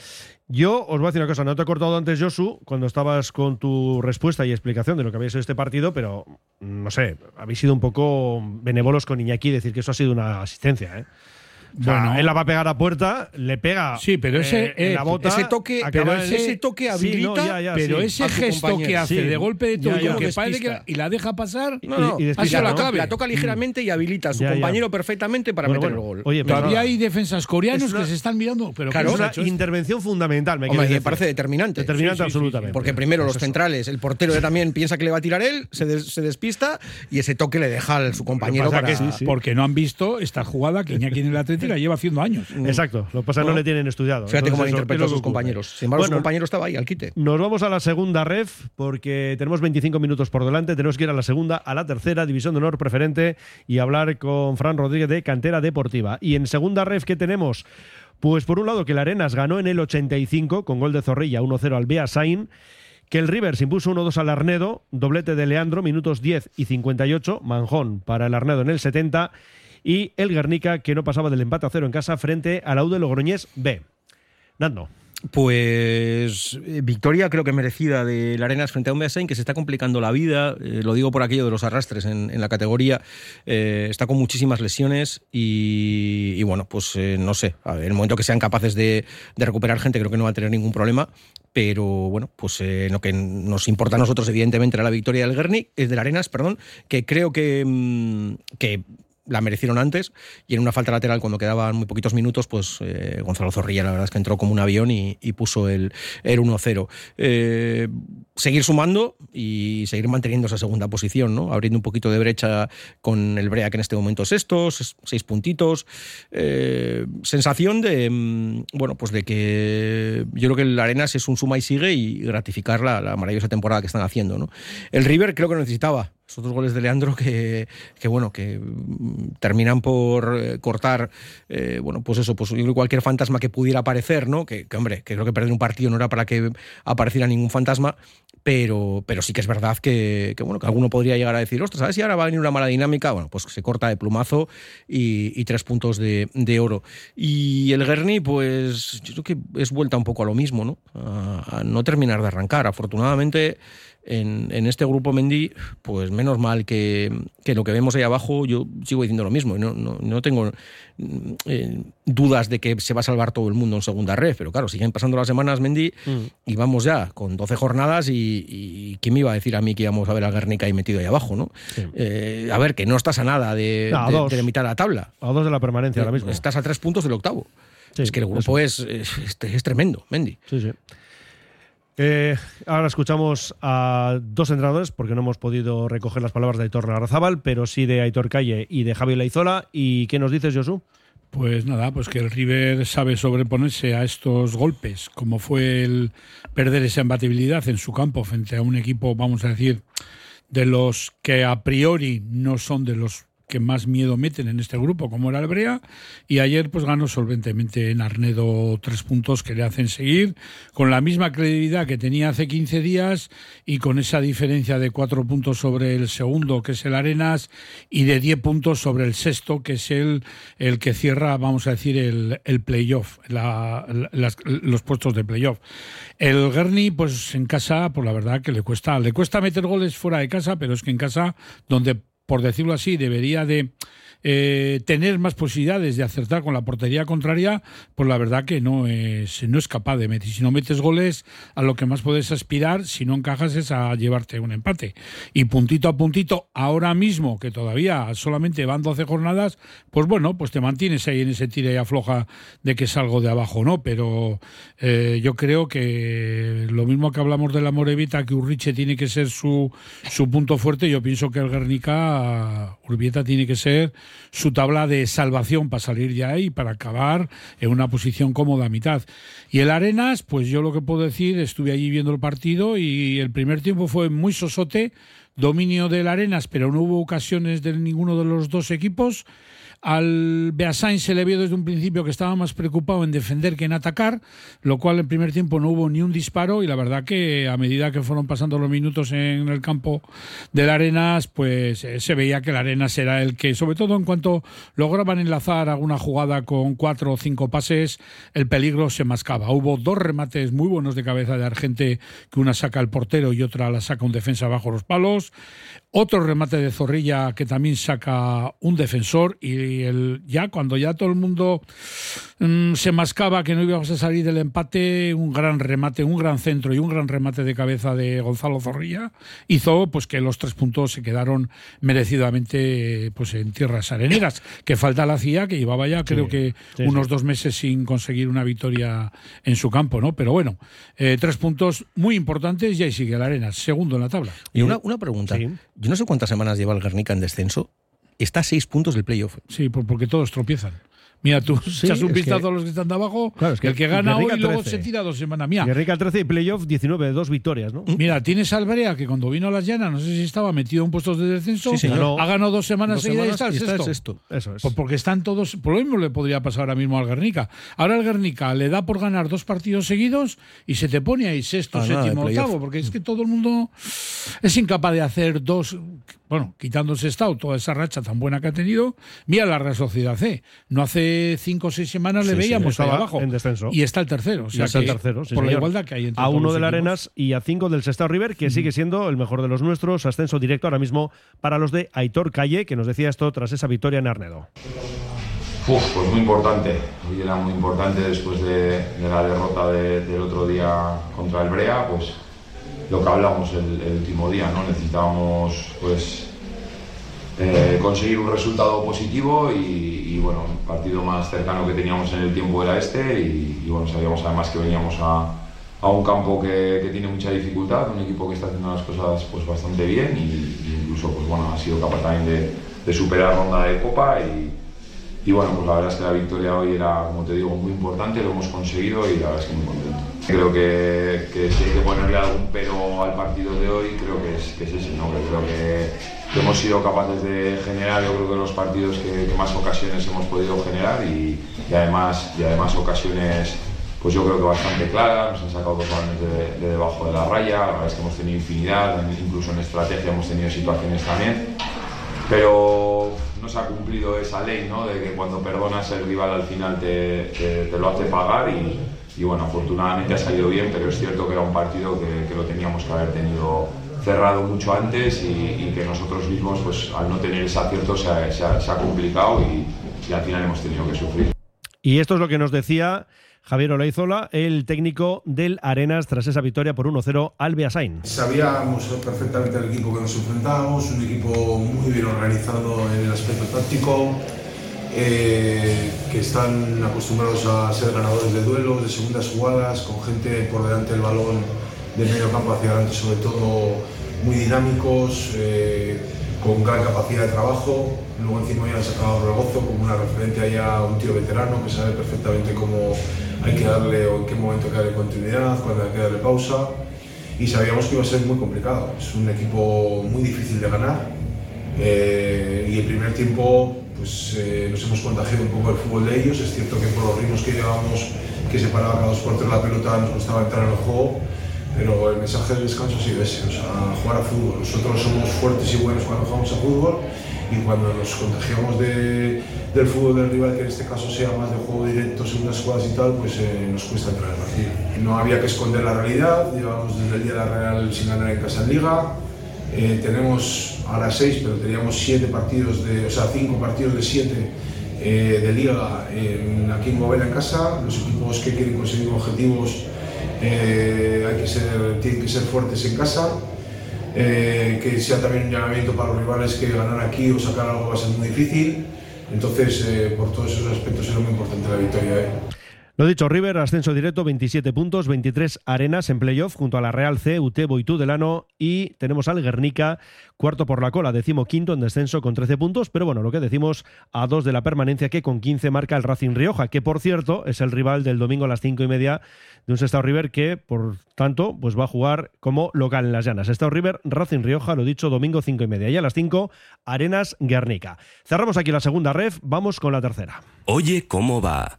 Yo os voy a decir una cosa, no te he cortado antes, Josu, cuando estabas con tu respuesta y explicación de lo que había sido este partido, pero no sé, habéis sido un poco benévolos con Iñaki decir que eso ha sido una asistencia, ¿eh? Bueno, él la va a pegar a puerta, le pega. Sí, pero ese, eh, en la bota, ese toque, pero ese, toque habilita, pero ese gesto que hace de golpe de toque que parece que y la deja pasar, no, y, la, clave. la toca ligeramente y habilita a su compañero perfectamente para meter el gol. Oye, todavía hay defensas coreanos que se están mirando, pero claro, es una intervención fundamental. Me, me parece determinante. Determinante absolutamente. Porque primero los centrales, el portero también piensa que le va a tirar él, se, despista y ese toque le deja a su compañero para. Porque no han visto esta jugada que Iñaki en el Atlético lleva haciendo años. Mm. Exacto, lo que pasa es que no le tienen estudiado. Fíjate cómo interpretó a sus compañeros. Sin embargo, su compañero estaba ahí al quite. Nos vamos a la segunda ref porque tenemos 25 minutos por delante. Tenemos que ir a la segunda, a la tercera, División de Honor Preferente y hablar con Fran Rodríguez de Cantera Deportiva. Y en segunda ref, ¿qué tenemos? Pues por un lado que el Arenas ganó en el 85 con gol de Zorrilla 1-0 al Beasain que el River se impuso 1-2 al Arnedo, doblete de Leandro, minutos 10 y 58, Manjón para el Arnedo en el 70 y el Guernica que no pasaba del empate a cero en casa frente al Aude Logroñés B. Nando. Pues eh, victoria creo que merecida de la Arenas frente a un Beasain que se está complicando la vida, eh, lo digo por aquello de los arrastres en, la categoría, eh, está con muchísimas lesiones y, bueno, pues no sé, en el momento que sean capaces de, recuperar gente creo que no va a tener ningún problema, pero bueno, pues lo que nos importa a nosotros evidentemente era la victoria del Guernic, es de la Arenas, perdón, que creo que, mm, que la merecieron antes y en una falta lateral cuando quedaban muy poquitos minutos pues eh, Gonzalo Zorrilla la verdad es que entró como un avión y, puso el, el 1-0 eh, seguir sumando y seguir manteniendo esa segunda posición ¿no? abriendo un poquito de brecha con el Brea que en este momento es esto seis puntitos eh, sensación de mm, bueno pues de que yo creo que el Arenas es un suma y sigue y gratificar la, la maravillosa temporada que están haciendo ¿no? el River creo que necesitaba Esos dos goles de Leandro que, que bueno, que mm, terminan por eh, cortar, eh, bueno, pues eso, pues cualquier fantasma que pudiera aparecer, ¿no? Que, hombre, que creo que perder un partido no era para que apareciera ningún fantasma, pero, pero sí que es verdad que, bueno, que alguno podría llegar a decir, ostras, ¿sabes si ahora va a venir una mala dinámica? Bueno, pues se corta de plumazo y, tres puntos de, de, oro. Y el Guerni, pues yo creo que es vuelta un poco a lo mismo, ¿no? A no terminar de arrancar. Afortunadamente en, en, este grupo Mendy, pues menos mal que, que, lo que vemos ahí abajo, yo sigo diciendo lo mismo, no, no, no tengo eh, dudas de que se va a salvar todo el mundo en segunda red, pero claro, siguen pasando las semanas Mendy mm. y vamos ya con 12 jornadas y, y, ¿quién me iba a decir a mí que íbamos a ver a Guernica ahí metido ahí abajo? ¿no? Sí. Eh, a ver, que no estás a nada de, no, a de, de, mitad de la tabla. A dos de la permanencia eh, ahora mismo. Estás a tres puntos del octavo. Sí, es que el grupo es, es, es, tremendo, Mendy. Sí, sí. Eh, ahora escuchamos a dos entrenadores, porque no hemos podido recoger las palabras de Aitor Larrazábal, pero sí de Aitor Calle y de Javier Laizola. ¿Y qué nos dices, Josu? Pues nada, pues que el River sabe sobreponerse a estos golpes, como fue el perder esa embatibilidad en su campo frente a un equipo, vamos a decir, de los que a priori no son de los que más miedo meten en este grupo, como era el Brea, y ayer pues ganó solventemente en Arnedo tres puntos que le hacen seguir, con la misma credibilidad que tenía hace 15 días y con esa diferencia de cuatro puntos sobre el segundo, que es el Arenas, y de diez puntos sobre el sexto, que es el, el que cierra, vamos a decir, el, el playoff, los puestos de playoff. El Gerni, pues en casa, pues la verdad que le cuesta, le cuesta meter goles fuera de casa, pero es que en casa, donde por decirlo así, debería de eh, tener más posibilidades de acertar con la portería contraria, pues la verdad que no es, no es capaz de meter. Si no metes goles, a lo que más puedes aspirar, si no encajas, es a llevarte un empate. Y puntito a puntito, ahora mismo, que todavía solamente van 12 jornadas, pues bueno, pues te mantienes ahí en ese tira y afloja de que salgo de abajo, ¿no? Pero eh, yo creo que lo mismo que hablamos de la Morevita, que Urriche tiene que ser su, su punto fuerte, yo pienso que el Guernica, Urbieta tiene que ser su tabla de salvación para salir de ahí, para acabar en una posición cómoda a mitad. Y el Arenas, pues yo lo que puedo decir, estuve allí viendo el partido y el primer tiempo fue muy sosote, dominio del Arenas, pero no hubo ocasiones de ninguno de los dos equipos. Al Beasain se le vio desde un principio que estaba más preocupado en defender que en atacar, lo cual en primer tiempo no hubo ni un disparo y la verdad que a medida que fueron pasando los minutos en el campo del Arenas, pues eh, se veía que el Arenas era el que, sobre todo en cuanto lograban enlazar alguna jugada con cuatro o cinco pases, el peligro se mascaba. Hubo dos remates muy buenos de cabeza de Argente, que una saca el portero y otra la saca un defensa bajo los palos. Otro remate de Zorrilla que también saca un defensor y el, ya cuando ya todo el mundo mmm, se mascaba que no íbamos a salir del empate, un gran remate, un gran centro y un gran remate de cabeza de Gonzalo Zorrilla hizo pues que los tres puntos se quedaron merecidamente pues en tierras areneras, que falta la CIA que llevaba ya creo sí, que sí, unos sí. dos meses sin conseguir una victoria en su campo, ¿no? Pero bueno, eh, tres puntos muy importantes y ahí sigue la arena, segundo en la tabla. Y una, una pregunta. Yo no sé cuántas semanas lleva el Guernica en descenso. Está a seis puntos del playoff. Sí, porque todos tropiezan. Mira, tú sí, echas un vistazo que, a los que están de abajo, claro, es que el que gana hoy 13. luego se tira dos semanas. Mira. Guerrica 13 y playoff 19, dos victorias, ¿no? Mira, tienes al Brea que cuando vino a las llanas, no sé si estaba metido en puestos de descenso, sí, ha ganado dos semanas dos seguidas y está el sexto. sexto. Eso es. Pues porque están todos. Por lo mismo le podría pasar ahora mismo al Guernica. Ahora el Guernica le da por ganar dos partidos seguidos y se te pone ahí sexto, ah, séptimo, nada, octavo, porque es que todo el mundo es incapaz de hacer dos bueno, quitándose Estado toda esa racha tan buena que ha tenido, mira la Real Sociedad C. No hace cinco o seis semanas le sí, veíamos sí, abajo. En descenso. Y está el tercero. O sea y está el tercero, sí, Por señor. la igualdad que hay entre A uno del equipos. Arenas y a cinco del Sestao River, que mm. sigue siendo el mejor de los nuestros. Ascenso directo ahora mismo para los de Aitor Calle, que nos decía esto tras esa victoria en Arnedo. Uf, pues muy importante. Hoy era muy importante después de, de la derrota de, del otro día contra el Brea, pues lo que hablamos el, último día, ¿no? Necesitábamos pues eh, conseguir un resultado positivo y, bueno, el partido más cercano que teníamos en el tiempo era este y, bueno, sabíamos además que veníamos a, a un campo que, tiene mucha dificultad, un equipo que está haciendo las cosas pues bastante bien y, incluso pues bueno, ha sido capaz también de, de superar ronda de copa y bueno, pues la verdad es que la victoria hoy era, como te digo, muy importante, lo hemos conseguido y la verdad es que muy contento. Creo que, si hay que ponerle algún pero al partido de hoy, creo que es, que es ese, ¿no? Creo que hemos sido capaces de generar, yo creo que los partidos que, más ocasiones hemos podido generar y, además, y además ocasiones pues yo creo que bastante claras, nos han sacado dos balones de, debajo de la raya, la verdad es que hemos tenido infinidad, incluso en estrategia hemos tenido situaciones también, pero no se ha cumplido esa ley, ¿no? De que cuando perdonas el rival al final te, te, lo hace pagar y, y, bueno, afortunadamente ha salido bien, pero es cierto que era un partido que, que lo teníamos que haber tenido cerrado mucho antes y, que nosotros mismos, pues al no tener ese acierto, se ha, se ha, complicado y, y, al final hemos tenido que sufrir. Y esto es lo que nos decía Javier Olaizola, el técnico del Arenas, tras esa victoria por 1-0 al Beasain. Sabíamos perfectamente el equipo que nos enfrentábamos, un equipo muy bien organizado en el aspecto táctico. Eh, que están acostumbrados a ser ganadores de duelos, de segundas jugadas, con gente por delante del balón del medio campo hacia adelante, sobre todo muy dinámicos, eh, con gran capacidad de trabajo. Luego encima ya han sacado Regozo como una referencia ya a un tío veterano que sabe perfectamente cómo hay que darle o en qué momento hay que darle continuidad, cuándo hay que darle pausa. Y sabíamos que iba a ser muy complicado. Es un equipo muy difícil de ganar. Eh, y el primer tiempo pues, eh, nos hemos contagiado un poco el fútbol de ellos. Es cierto que por los ritmos que llevábamos, que se paraba cada dos por tres la pelota, nos costaba entrar en el juego pero el mensaje del descanso ha sido ese, o sea, jugar a fútbol. Nosotros somos fuertes y buenos cuando jugamos a fútbol y cuando nos contagiamos de, del fútbol del rival, que en este caso sea más de juego directo, segundas jugadas y tal, pues eh, nos cuesta entrar en partido. No había que esconder la realidad, llevamos desde el día de la Real sin ganar en casa en Liga. Eh, tenemos a las seis, pero teníamos siete partidos, de, o sea, cinco partidos de siete eh, de Liga aquí en Movela en casa. Los equipos que quieren conseguir objetivos eh, hay que ser, tienen que ser fuertes en casa, eh, que sea también un llamamiento para los rivales que ganar aquí o sacar algo va a ser muy difícil. Entonces, eh, por todos esos aspectos es muy importante la victoria. Lo dicho, River, ascenso directo, 27 puntos, 23 arenas en playoff junto a la Real C, Utebo y Tudelano. Y tenemos al Guernica, cuarto por la cola, decimo quinto en descenso con 13 puntos. Pero bueno, lo que decimos a dos de la permanencia que con 15 marca el Racing Rioja, que por cierto es el rival del domingo a las cinco y media de un Sestao River que, por tanto, pues va a jugar como local en las llanas. Sestao River, Racing Rioja, lo dicho, domingo cinco y media. Y a las 5, Arenas Guernica. Cerramos aquí la segunda ref, vamos con la tercera. Oye, ¿cómo va?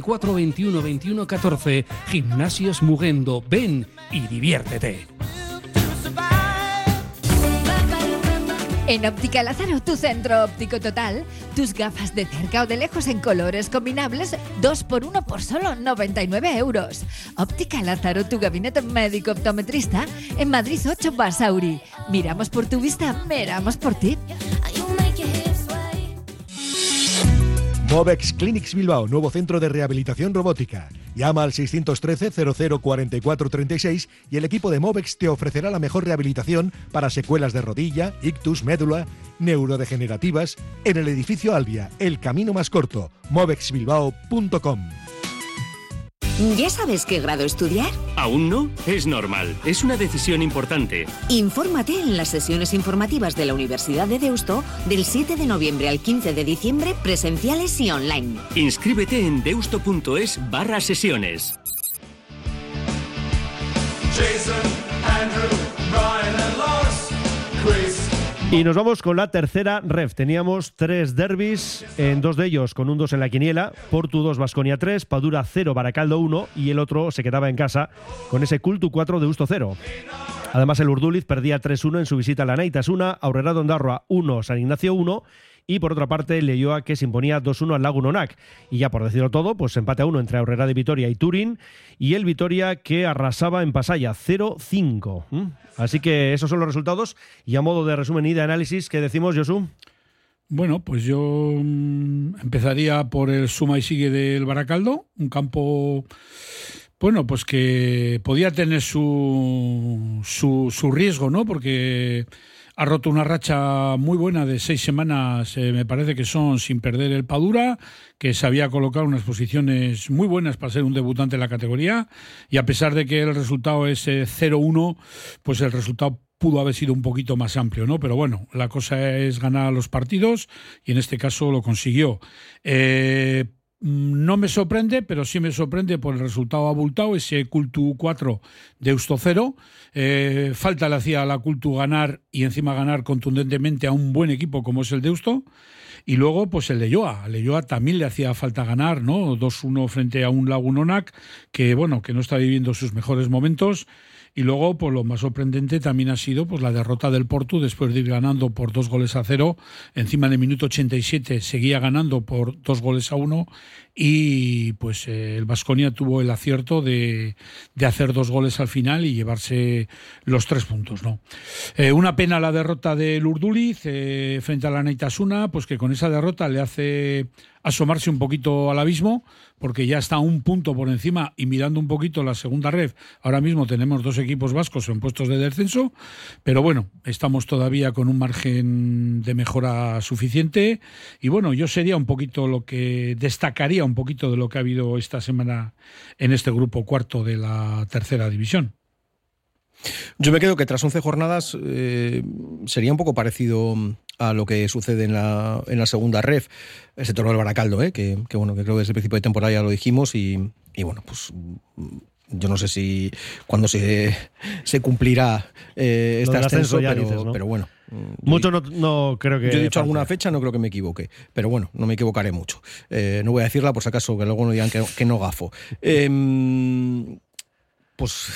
24 21 21 14. Gimnasios Mugendo. Ven y diviértete. En Óptica Lázaro, tu centro óptico total, tus gafas de cerca o de lejos en colores combinables, 2 por 1 por solo 99 euros. Óptica Lázaro, tu gabinete médico optometrista, en Madrid 8 Basauri. Miramos por tu vista, miramos por ti. Movex Clinics Bilbao, nuevo centro de rehabilitación robótica. Llama al 613 0044 36 y el equipo de Movex te ofrecerá la mejor rehabilitación para secuelas de rodilla, ictus, médula, neurodegenerativas en el edificio Albia, el camino más corto, movexbilbao.com. ¿Ya sabes qué grado estudiar? ¿Aún no? Es normal. Es una decisión importante. Infórmate en las sesiones informativas de la Universidad de Deusto del 7 de noviembre al 15 de diciembre, presenciales y online. Inscríbete en deusto.es barra sesiones. Y nos vamos con la tercera ref. Teníamos tres derbis, en dos de ellos con un 2 en la quiniela, Portu 2, Vasconia 3, Padura 0, Baracaldo 1 y el otro se quedaba en casa con ese Cultu 4 de Usto 0. Además el Urduliz perdía 3-1 en su visita a la Neitas 1, Aurrera Dondarroa 1, San Ignacio 1 y por otra parte Leyoa que se imponía 2-1 al Lagunonac. Y ya por decirlo todo, pues empate a 1 entre Aurrera de Vitoria y Turín y el Vitoria que arrasaba en Pasaya 0-5. Así que esos son los resultados y a modo de resumen y de análisis, ¿qué decimos, Josu? Bueno, pues yo mm, empezaría por el suma y sigue del Baracaldo, un campo Bueno, pues que podía tener su, su, su riesgo, ¿no? Porque ha roto una racha muy buena de seis semanas, eh, me parece que son sin perder el Padura, que se había colocado unas posiciones muy buenas para ser un debutante en la categoría, y a pesar de que el resultado es 0-1, pues el resultado pudo haber sido un poquito más amplio, ¿no? Pero bueno, la cosa es ganar los partidos y en este caso lo consiguió. Eh, no me sorprende, pero sí me sorprende por el resultado abultado, ese Cultu 4 de Eusto 0. Eh, falta le hacía a la Cultu ganar y encima ganar contundentemente a un buen equipo como es el de Eusto. Y luego, pues el Leyoa. El Leyoa también le hacía falta ganar, ¿no? 2-1 frente a un Lagunonac que, bueno, que no está viviendo sus mejores momentos y luego, pues lo más sorprendente también ha sido pues la derrota del Porto después de ir ganando por dos goles a cero. Encima en el minuto 87 seguía ganando por dos goles a uno y pues eh, el Vasconia tuvo el acierto de, de, hacer dos goles al final y llevarse los tres puntos. ¿no? Eh, una pena la derrota del Urduliz eh, frente a la Neitasuna, pues que con esa derrota le hace asomarse un poquito al abismo, porque ya está un punto por encima y mirando un poquito la segunda red, ahora mismo tenemos dos equipos vascos en puestos de descenso, pero bueno, estamos todavía con un margen de mejora suficiente y bueno, yo sería un poquito lo que destacaría un poquito de lo que ha habido esta semana en este grupo cuarto de la tercera división. Yo me quedo que tras 11 jornadas eh, sería un poco parecido a lo que sucede en la, en la segunda ref, ese toro del Baracaldo, ¿eh? que, bueno, que creo que desde el principio de temporada ya lo dijimos y, y bueno, pues yo no sé si cuando se, se cumplirá eh, este ascenso, pero, pero, bueno. Mucho no, no, creo que. Yo he dicho alguna fecha, no creo que me equivoque. Pero bueno, no me equivocaré mucho. Eh, no voy a decirla por si acaso, que luego no digan que, que no gafo. Eh, pues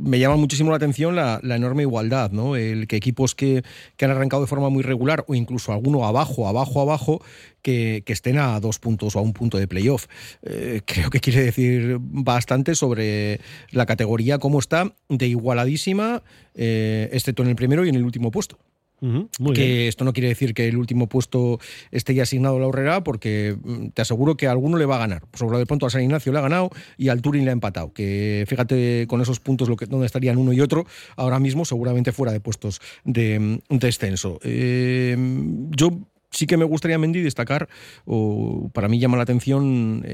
me llama muchísimo la atención la, enorme igualdad, ¿no? El que equipos que, han arrancado de forma muy regular o incluso alguno abajo, abajo, abajo, que, estén a dos puntos o a un punto de playoff. Eh, creo que quiere decir bastante sobre la categoría, cómo está de igualadísima, eh, excepto en el primero y en el último puesto que esto no quiere decir que el último puesto esté ya asignado a la Horrera, porque mm, te aseguro que a alguno le va a ganar. Sobre de pronto a San Ignacio le ha ganado y al Turing le ha empatado. Que fíjate con esos puntos lo que, donde estarían uno y otro, ahora mismo seguramente fuera de puestos de, mm, descenso. Eh, yo sí que me gustaría, Mendy, destacar, o para mí llama la atención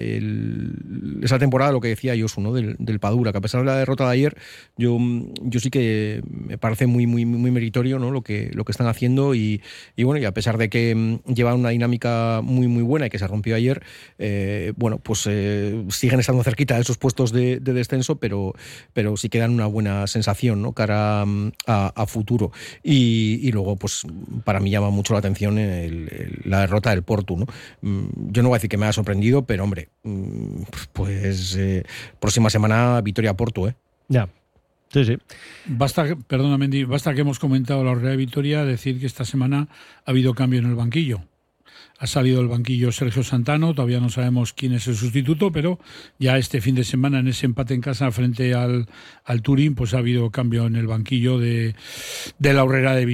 esa temporada, lo que decía Yosu, ¿no? Del, Padura, que a pesar de la derrota de ayer, yo, yo sí que me parece muy, muy, muy meritorio ¿no? lo, que, lo que están haciendo y, bueno, y a pesar de que mm, llevan una dinámica muy, muy buena y que se rompió ayer, eh, bueno, pues eh, siguen estando cerquita de esos puestos de, descenso, pero, pero sí que dan una buena sensación, ¿no? Cara mm, a, futuro. Y, y, luego, pues para mí llama mucho la atención el, la derrota del Porto. ¿no? Mm, yo no voy a decir que me ha sorprendido, pero hombre, mm, pues eh, próxima semana Victoria Porto, ¿eh? Ya. Sí, sí. Basta, perdona Mendy, basta que hemos comentado la Real Victoria decir que esta semana ha habido cambio en el banquillo. Ha salido el banquillo Sergio Santano, todavía no sabemos quién es el sustituto, pero ya este fin de semana en ese empate en casa frente al, al Turín, pues ha habido cambio en el banquillo de, de la Horrera de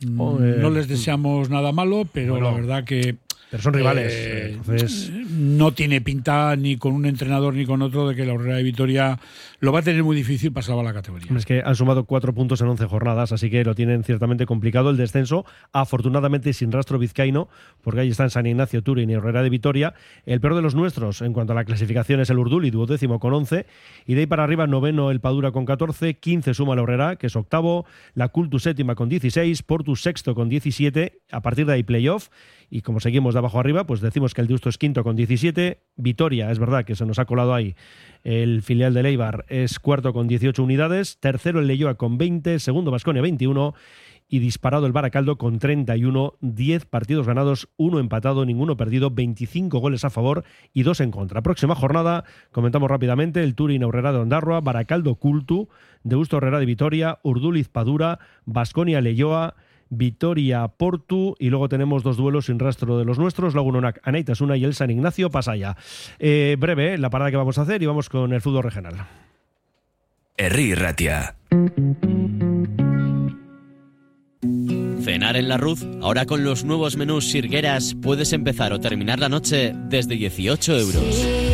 Victoria. No les deseamos nada malo, pero la verdad que pero son rivales. Eh, no tiene pinta ni con un entrenador ni con otro de que la Horrera de Vitoria lo va a tener muy difícil pasar a la categoría. Es que han sumado cuatro puntos en once jornadas, así que lo tienen ciertamente complicado el descenso. Afortunadamente sin rastro vizcaíno, porque ahí están San Ignacio, Turín y Horrera de Vitoria. El peor de los nuestros en cuanto a la clasificación es el Urdul y duodécimo con 11. Y de ahí para arriba, noveno el Padura con 14, 15 suma la Horrera, que es octavo, la Cultus séptima con 16, Portus sexto con 17, a partir de ahí playoff. Y como seguimos de abajo arriba, pues decimos que el Deusto es quinto con 17. Vitoria, es verdad que se nos ha colado ahí. El filial de Leibar es cuarto con 18 unidades. Tercero el Leyoa con 20. Segundo Vasconia 21 y disparado el Baracaldo con 31, 10 partidos ganados, uno empatado, ninguno perdido, 25 goles a favor y dos en contra. Próxima jornada, comentamos rápidamente, el Turín Aurrera de Ondarroa, Baracaldo Cultu, Deusto Herrera de Vitoria, Urduliz Padura, Basconia Leyoa, Vitoria Portu y luego tenemos dos duelos sin rastro de los nuestros, Lagunonac Anaitasuna y el San Ignacio Pasaya. Eh, breve eh, la parada que vamos a hacer y vamos con el fútbol regional. Erri Ratia. Cenar en la Ruz, ahora con los nuevos menús Sirgueras puedes empezar o terminar la noche desde 18 euros.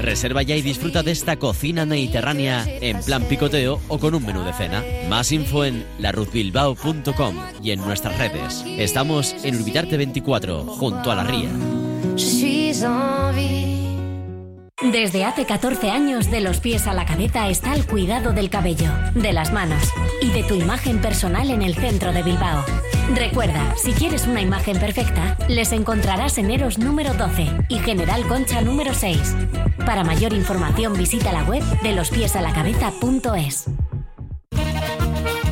Reserva ya y disfruta de esta cocina mediterránea en plan picoteo o con un menú de cena. Más info en laruzbilbao.com y en nuestras redes. Estamos en Urbitarte 24, junto a la ría. Desde hace 14 años, de los pies a la cabeza está el cuidado del cabello, de las manos y de tu imagen personal en el centro de Bilbao. Recuerda, si quieres una imagen perfecta, les encontrarás en Eros número 12 y General Concha número 6. Para mayor información visita la web de lospiesalacabeza.es.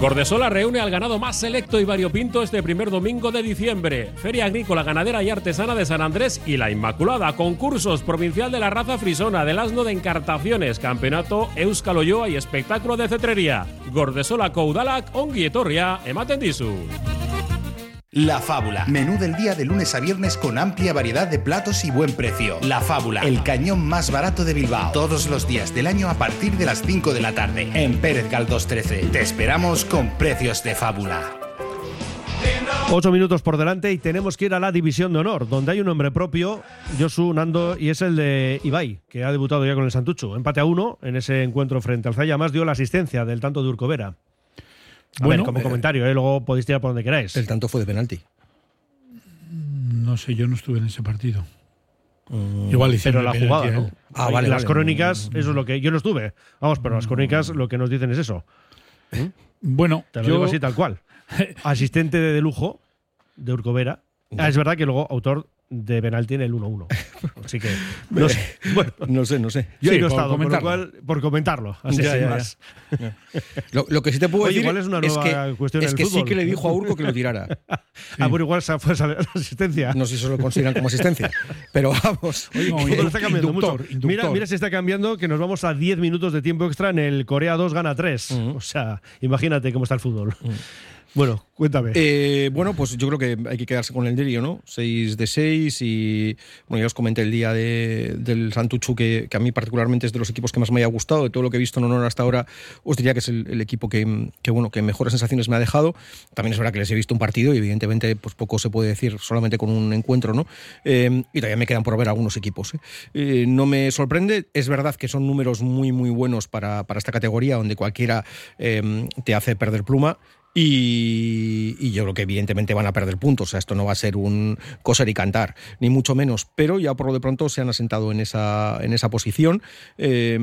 Gordesola reúne al ganado más selecto y variopinto este primer domingo de diciembre. Feria Agrícola, Ganadera y Artesana de San Andrés y La Inmaculada. Concursos Provincial de la Raza Frisona, del Asno de Encartaciones, Campeonato Euskal Oyoa y Espectáculo de Cetrería. Gordesola Koudalak, Ongi Etorria, ematen dizu. La Fábula. Menú del día de lunes a viernes con amplia variedad de platos y buen precio. La Fábula. El cañón más barato de Bilbao. Todos los días del año a partir de las 5 de la tarde. En Pérez Galdós 13. Te esperamos con precios de fábula. Ocho minutos por delante y tenemos que ir a la división de honor, donde hay un nombre propio, Josu Nando, y es el de Ibai, que ha debutado ya con el Santucho. Empate a uno en ese encuentro frente al Zaya, más dio la asistencia del tanto de Urcovera. A Bueno, ver, como eh, comentario, ¿eh? luego podéis tirar por donde queráis. El tanto fue de penalti. No sé, yo no estuve en ese partido. Igual hicieron pero la penalti jugada, a ¿no? Ah, vale, las vale. crónicas, eso es lo que. Yo no estuve. Vamos, pero las crónicas lo que nos dicen es eso. Bueno, Te lo yo- digo así tal cual. [laughs] Asistente de, de lujo de Urcovera. Ah, es verdad que luego autor de penalti en el 1-1. [laughs] Así que. No sé. [laughs] Bueno, No sé, no sé. yo Sí, no he por estado, por lo cual, por comentarlo. Así Ya, ya, ya. más. [laughs] Lo, lo que sí te puedo Oye, decir igual es una es nueva que, cuestión es que el sí fútbol. que le dijo a Urco que lo tirara. Ah, bueno, igual esa fue la asistencia. No sé si eso lo consideran como asistencia. Pero vamos. Oye, No, el fútbol está cambiando inductor, mucho. inductor. Mira, mira si está cambiando que nos vamos a 10 minutos de tiempo extra en el Corea 2 gana 3. O sea, imagínate cómo está el fútbol. Bueno, cuéntame. Eh, bueno, pues yo creo que hay que quedarse con el Derio, ¿no? 6 de 6 y bueno, ya os comenté el día de- del Santuchu que, que a mí particularmente es de los equipos que más me haya gustado, de todo lo que he visto en honor hasta ahora, os diría que es el, equipo que, bueno, que mejores sensaciones me ha dejado. También es verdad que les he visto un partido y evidentemente pues poco se puede decir solamente con un encuentro, ¿no? Eh, y todavía me quedan por ver algunos equipos. ¿eh? No me sorprende, es verdad que son números muy muy buenos para, para esta categoría donde cualquiera te hace perder pluma. Y, yo creo que evidentemente van a perder puntos. O sea, esto no va a ser un coser y cantar, ni mucho menos. Pero ya por lo de pronto se han asentado en esa, en esa posición. Eh,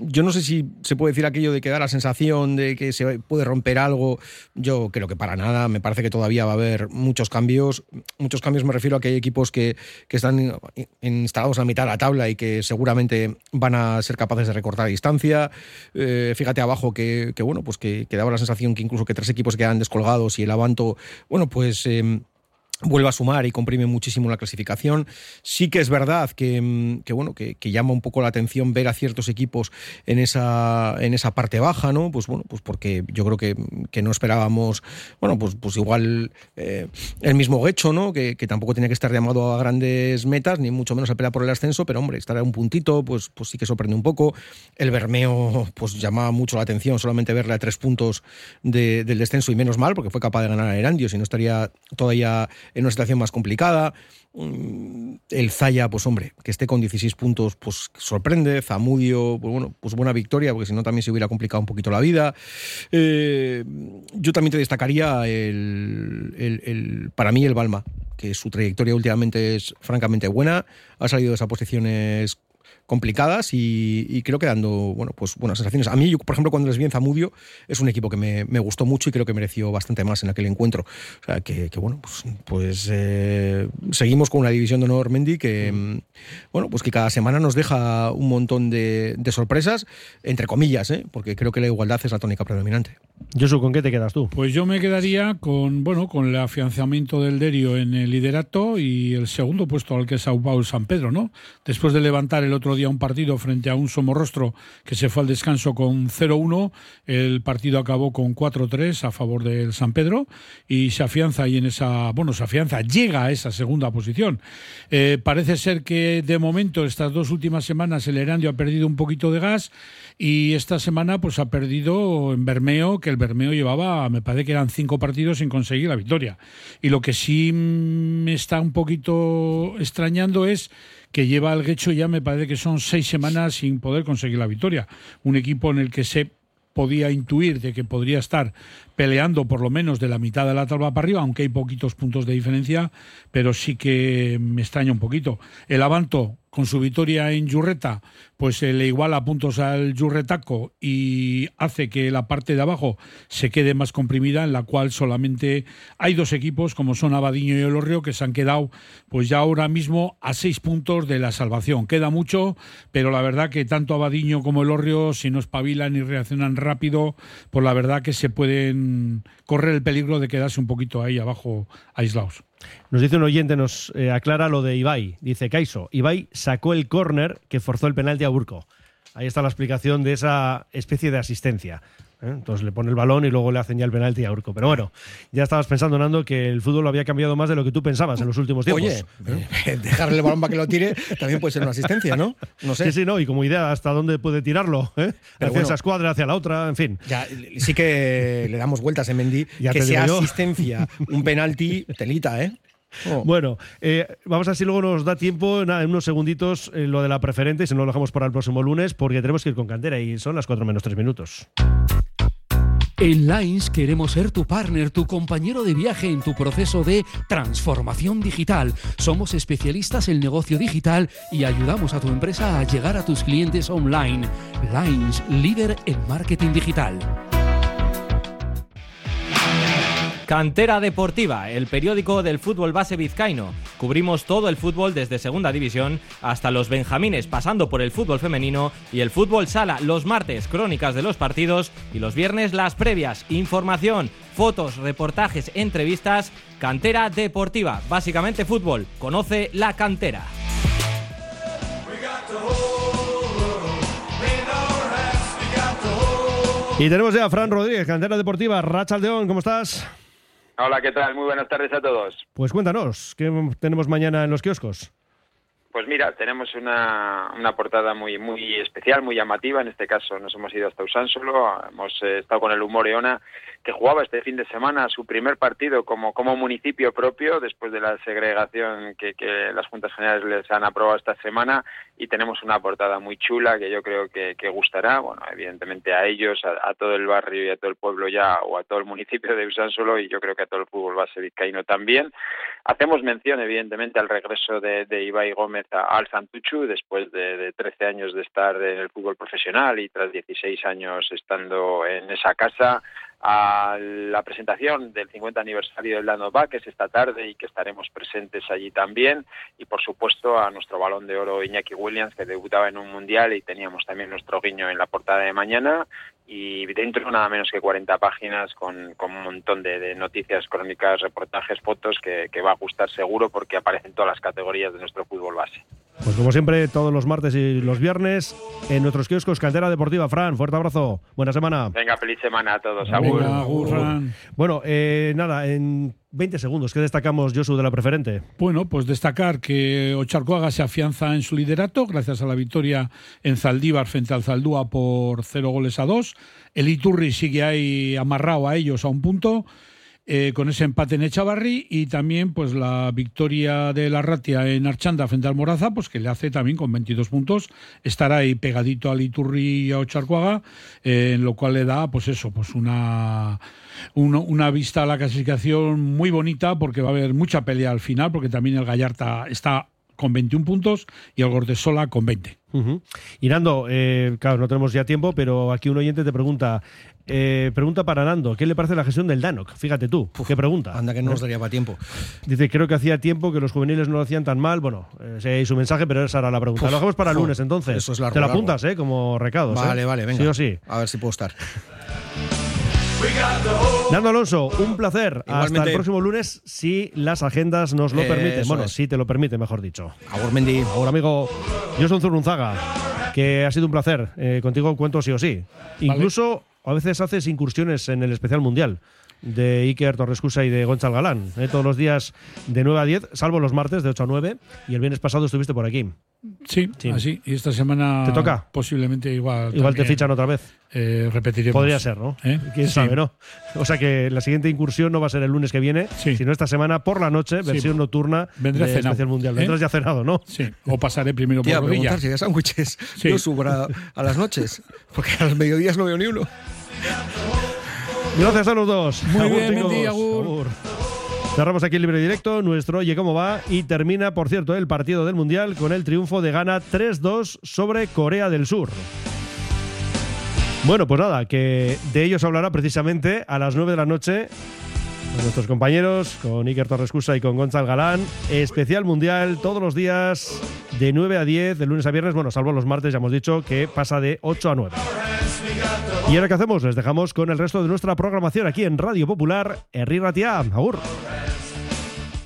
yo no sé si se puede decir aquello de que da la sensación de que se puede romper algo. Yo creo que para nada. Me parece que todavía va a haber muchos cambios. Muchos cambios me refiero a que hay equipos que, que están instalados a mitad de la tabla y que seguramente van a ser capaces de recortar distancia. Eh, fíjate abajo que, que, bueno, pues que, que daba la sensación que incluso que tres equipos quedan descolgados y el Avanto, bueno, pues eh, vuelve a sumar y comprime muchísimo la clasificación. Sí que es verdad que, mm, que bueno, que, llama un poco la atención ver a ciertos equipos en esa, en esa parte baja, ¿no? Pues bueno, pues porque yo creo que, que no esperábamos, bueno, pues, pues igual eh, el mismo Guecho, ¿no? Que, tampoco tenía que estar llamado a grandes metas, ni mucho menos a pelear por el ascenso, pero hombre, estar a un puntito, pues, pues sí que sorprende un poco. El Bermeo, pues llamaba mucho la atención solamente verle a tres puntos de- del descenso y menos mal, porque fue capaz de ganar a Erandio, si no estaría todavía en una situación más complicada. Mm, El Zaya, pues hombre, que esté con 16 puntos, pues sorprende. Zamudio, pues bueno, pues buena victoria, porque si no también se hubiera complicado un poquito la vida. Eh, yo también te destacaría el, el- para mí el Balma, que su trayectoria últimamente es francamente buena. Ha salido de esas posiciones complicadas y, y creo que dando bueno, pues buenas sensaciones. A mí, yo, por ejemplo, cuando les vi en Zamudio, es un equipo que me, me gustó mucho y creo que mereció bastante más en aquel encuentro. O sea, que, que, bueno, pues, pues, eh, seguimos con una división de honor Mendy que, mm, bueno, pues que cada semana nos deja un montón de, de sorpresas, entre comillas, ¿eh? porque creo que la igualdad es la tónica predominante. Josu, ¿con qué te quedas tú? Pues yo me quedaría con bueno con el afianzamiento del Derio en el liderato y el segundo puesto al que es Sao Paulo San Pedro, ¿no? Después de levantar el otro un partido frente a un Somorrostro que se fue al descanso con 0-1, el partido acabó con 4-3 a favor del San Pedro y se afianza ahí en esa, bueno, se afianza, llega a esa segunda posición. Eh, parece ser que de momento estas dos últimas semanas el Erandio ha perdido un poquito de gas y esta semana pues ha perdido en Bermeo, que el Bermeo llevaba, me parece que eran cinco partidos sin conseguir la victoria. Y lo que sí me está un poquito extrañando es que lleva al Guecho ya me parece que son seis semanas sin poder conseguir la victoria. Un equipo en el que se podía intuir de que podría estar peleando por lo menos de la mitad de la tabla para arriba, aunque hay poquitos puntos de diferencia, pero sí que me extraña un poquito. El Avanto, con su victoria en Yurreta, pues eh, le iguala puntos al Yurretaco y hace que la parte de abajo se quede más comprimida, en la cual solamente hay dos equipos, como son Abadiño y Elorrio, que se han quedado pues ya ahora mismo a seis puntos de la salvación. Queda mucho, pero la verdad que tanto Abadiño como Elorrio, si no espabilan y reaccionan rápido, pues la verdad que se pueden correr el peligro de quedarse un poquito ahí abajo aislados. Nos dice un oyente, nos eh, aclara lo de Ibai. Dice Caiso, Ibai sacó el córner que forzó el penalti a Burco. Ahí está la explicación de esa especie de asistencia. ¿Eh? Entonces le pone el balón y luego le hacen ya el penalti a Urco. Pero bueno, ya estabas pensando, Nando, que el fútbol lo había cambiado más de lo que tú pensabas en los últimos tiempos. Oye, ¿Eh? dejarle el balón para que lo tire también puede ser una asistencia, ¿no? No sé. Sí, sí, no, y como idea hasta dónde puede tirarlo, ¿eh? hacia esa escuadra, hacia la otra, en fin. Ya, sí que le damos vueltas en Mendy, que sea asistencia, un penalti, [laughs] telita, ¿eh? Oh. Bueno, eh, vamos a ver si luego nos da tiempo en unos segunditos lo de la preferente, si no lo dejamos para el próximo lunes, porque tenemos que ir con cantera y son las 4 menos 3 minutos. En Lines queremos ser tu partner, tu compañero de viaje en tu proceso de transformación digital. Somos especialistas en negocio digital y ayudamos a tu empresa a llegar a tus clientes online. Lines, líder en marketing digital. Cantera Deportiva, el periódico del fútbol base vizcaíno. Cubrimos todo el fútbol desde Segunda División hasta los Benjamines, pasando por el fútbol femenino y el fútbol sala. Los martes, crónicas de los partidos y los viernes, las previas. Información, fotos, reportajes, entrevistas. Cantera Deportiva, básicamente fútbol. Conoce la cantera. Y tenemos ya a Fran Rodríguez, Cantera Deportiva, Rachaldeón, ¿cómo estás? Hola, ¿qué tal? Muy buenas tardes a todos. Pues cuéntanos, ¿qué tenemos mañana en los kioscos? Pues mira, tenemos una, una, portada muy muy especial, muy llamativa. En este caso nos hemos ido hasta Usánsolo, hemos eh, estado con el Humor Eona, que jugaba este fin de semana su primer partido como, como municipio propio, después de la segregación que, que las Juntas Generales les han aprobado esta semana. Y tenemos una portada muy chula que yo creo que, gustará, bueno, evidentemente a ellos, a, a, todo el barrio y a todo el pueblo ya, o a todo el municipio de Usánsolo, y yo creo que a todo el fútbol base vizcaíno también. Hacemos mención, evidentemente, al regreso de, de Ibai Gómez al Santuchu después de, de 13 años de estar en el fútbol profesional y tras 16 años estando en esa casa a la presentación del 50 aniversario del Danova, que es esta tarde y que estaremos presentes allí también, y por supuesto a nuestro balón de oro Iñaki Williams, que debutaba en un mundial y teníamos también nuestro guiño en la portada de mañana, y dentro nada menos que 40 páginas con, con un montón de, de, noticias, crónicas, reportajes, fotos que, que va a gustar seguro porque aparecen todas las categorías de nuestro fútbol base. Pues como siempre, todos los martes y los viernes en nuestros kioscos Cantera Deportiva. Fran, fuerte abrazo. Buena semana. Venga, feliz semana a todos. Venga, agur, Fran. Bueno, eh, nada, en 20 segundos, ¿qué destacamos, Josu, de la preferente? Bueno, pues destacar que Ocharcoaga se afianza en su liderato gracias a la victoria en Zaldívar frente al Zaldúa por cero goles a dos. El Iturri sigue ahí amarrado a ellos a un punto eh, con ese empate en Echavarri y también pues la victoria de la Ratia en Archanda frente al Moraza, pues que le hace también con 22 puntos, estará ahí pegadito al Iturri y a Ocharcuaga, eh, en lo cual le da pues eso, pues una, una, una vista a la clasificación muy bonita porque va a haber mucha pelea al final, porque también el Gallarta está con 21 puntos y el Gordesola con 20. Uh -huh. Y Nando, eh, claro, no tenemos ya tiempo, pero aquí un oyente te pregunta, eh, pregunta para Nando, ¿qué le parece la gestión del Danok? Fíjate tú, ¿qué pregunta? Anda que no nos daría para tiempo. Dice, creo que hacía tiempo que los juveniles no lo hacían tan mal. Bueno, eh, sé su mensaje, pero esa era la pregunta. Uf, lo dejamos para el lunes entonces. Eso es largo, Te lo largo. apuntas, ¿eh? Como recados. Vale, ¿eh? vale, venga. Sí o sí. A ver si puedo estar. Nando Alonso, un placer. Igualmente. Hasta el próximo lunes, si las agendas nos lo permiten. Bueno, es. si te lo permite, mejor dicho. Agur Mendy. Ahora, amigo, yo soy Zurunzaga, que ha sido un placer. Eh, contigo cuento sí o sí. Incluso a veces haces incursiones en el especial mundial. De Iker Torrescusa y de Gonzalo Galán. ¿eh? Todos los días de 9 a 10, salvo los martes de 8 a 9. Y el viernes pasado estuviste por aquí. Sí, así. Y esta semana. ¿Te toca? Posiblemente igual. Igual te también, fichan otra vez. eh, repetiremos. Podría ser, ¿no? ¿Eh? Quién Sí. sabe, ¿no? O sea que la siguiente incursión no va a ser el lunes que viene, sino esta semana por la noche, Sí. versión nocturna Vendré de especial mundial. ¿Eh? Vendrás ya cenado, ¿no? Sí. O pasaré primero Te por Rodilla. preguntar si había sándwiches. Sí. Yo subo a, a las noches, porque a los mediodías no veo ni uno. Gracias a los dos. Muy Agur, bien, agur. Agur. Cerramos aquí el libre directo, nuestro Oye Cómo Va, y termina, por cierto, el partido del Mundial con el triunfo de Ghana 3-2 sobre Corea del Sur. Bueno, pues nada, que de ellos hablará precisamente a las 9 de la noche nuestros compañeros, con Iker Torrescusa y con Gonzalo Galán. Especial Mundial todos los días de 9 a 10, de lunes a viernes, bueno, salvo los martes, ya hemos dicho que pasa de 8 a 9. ¿Y ahora qué hacemos? Les dejamos con el resto de nuestra programación aquí en Radio Popular, Herri Ratia. Agur.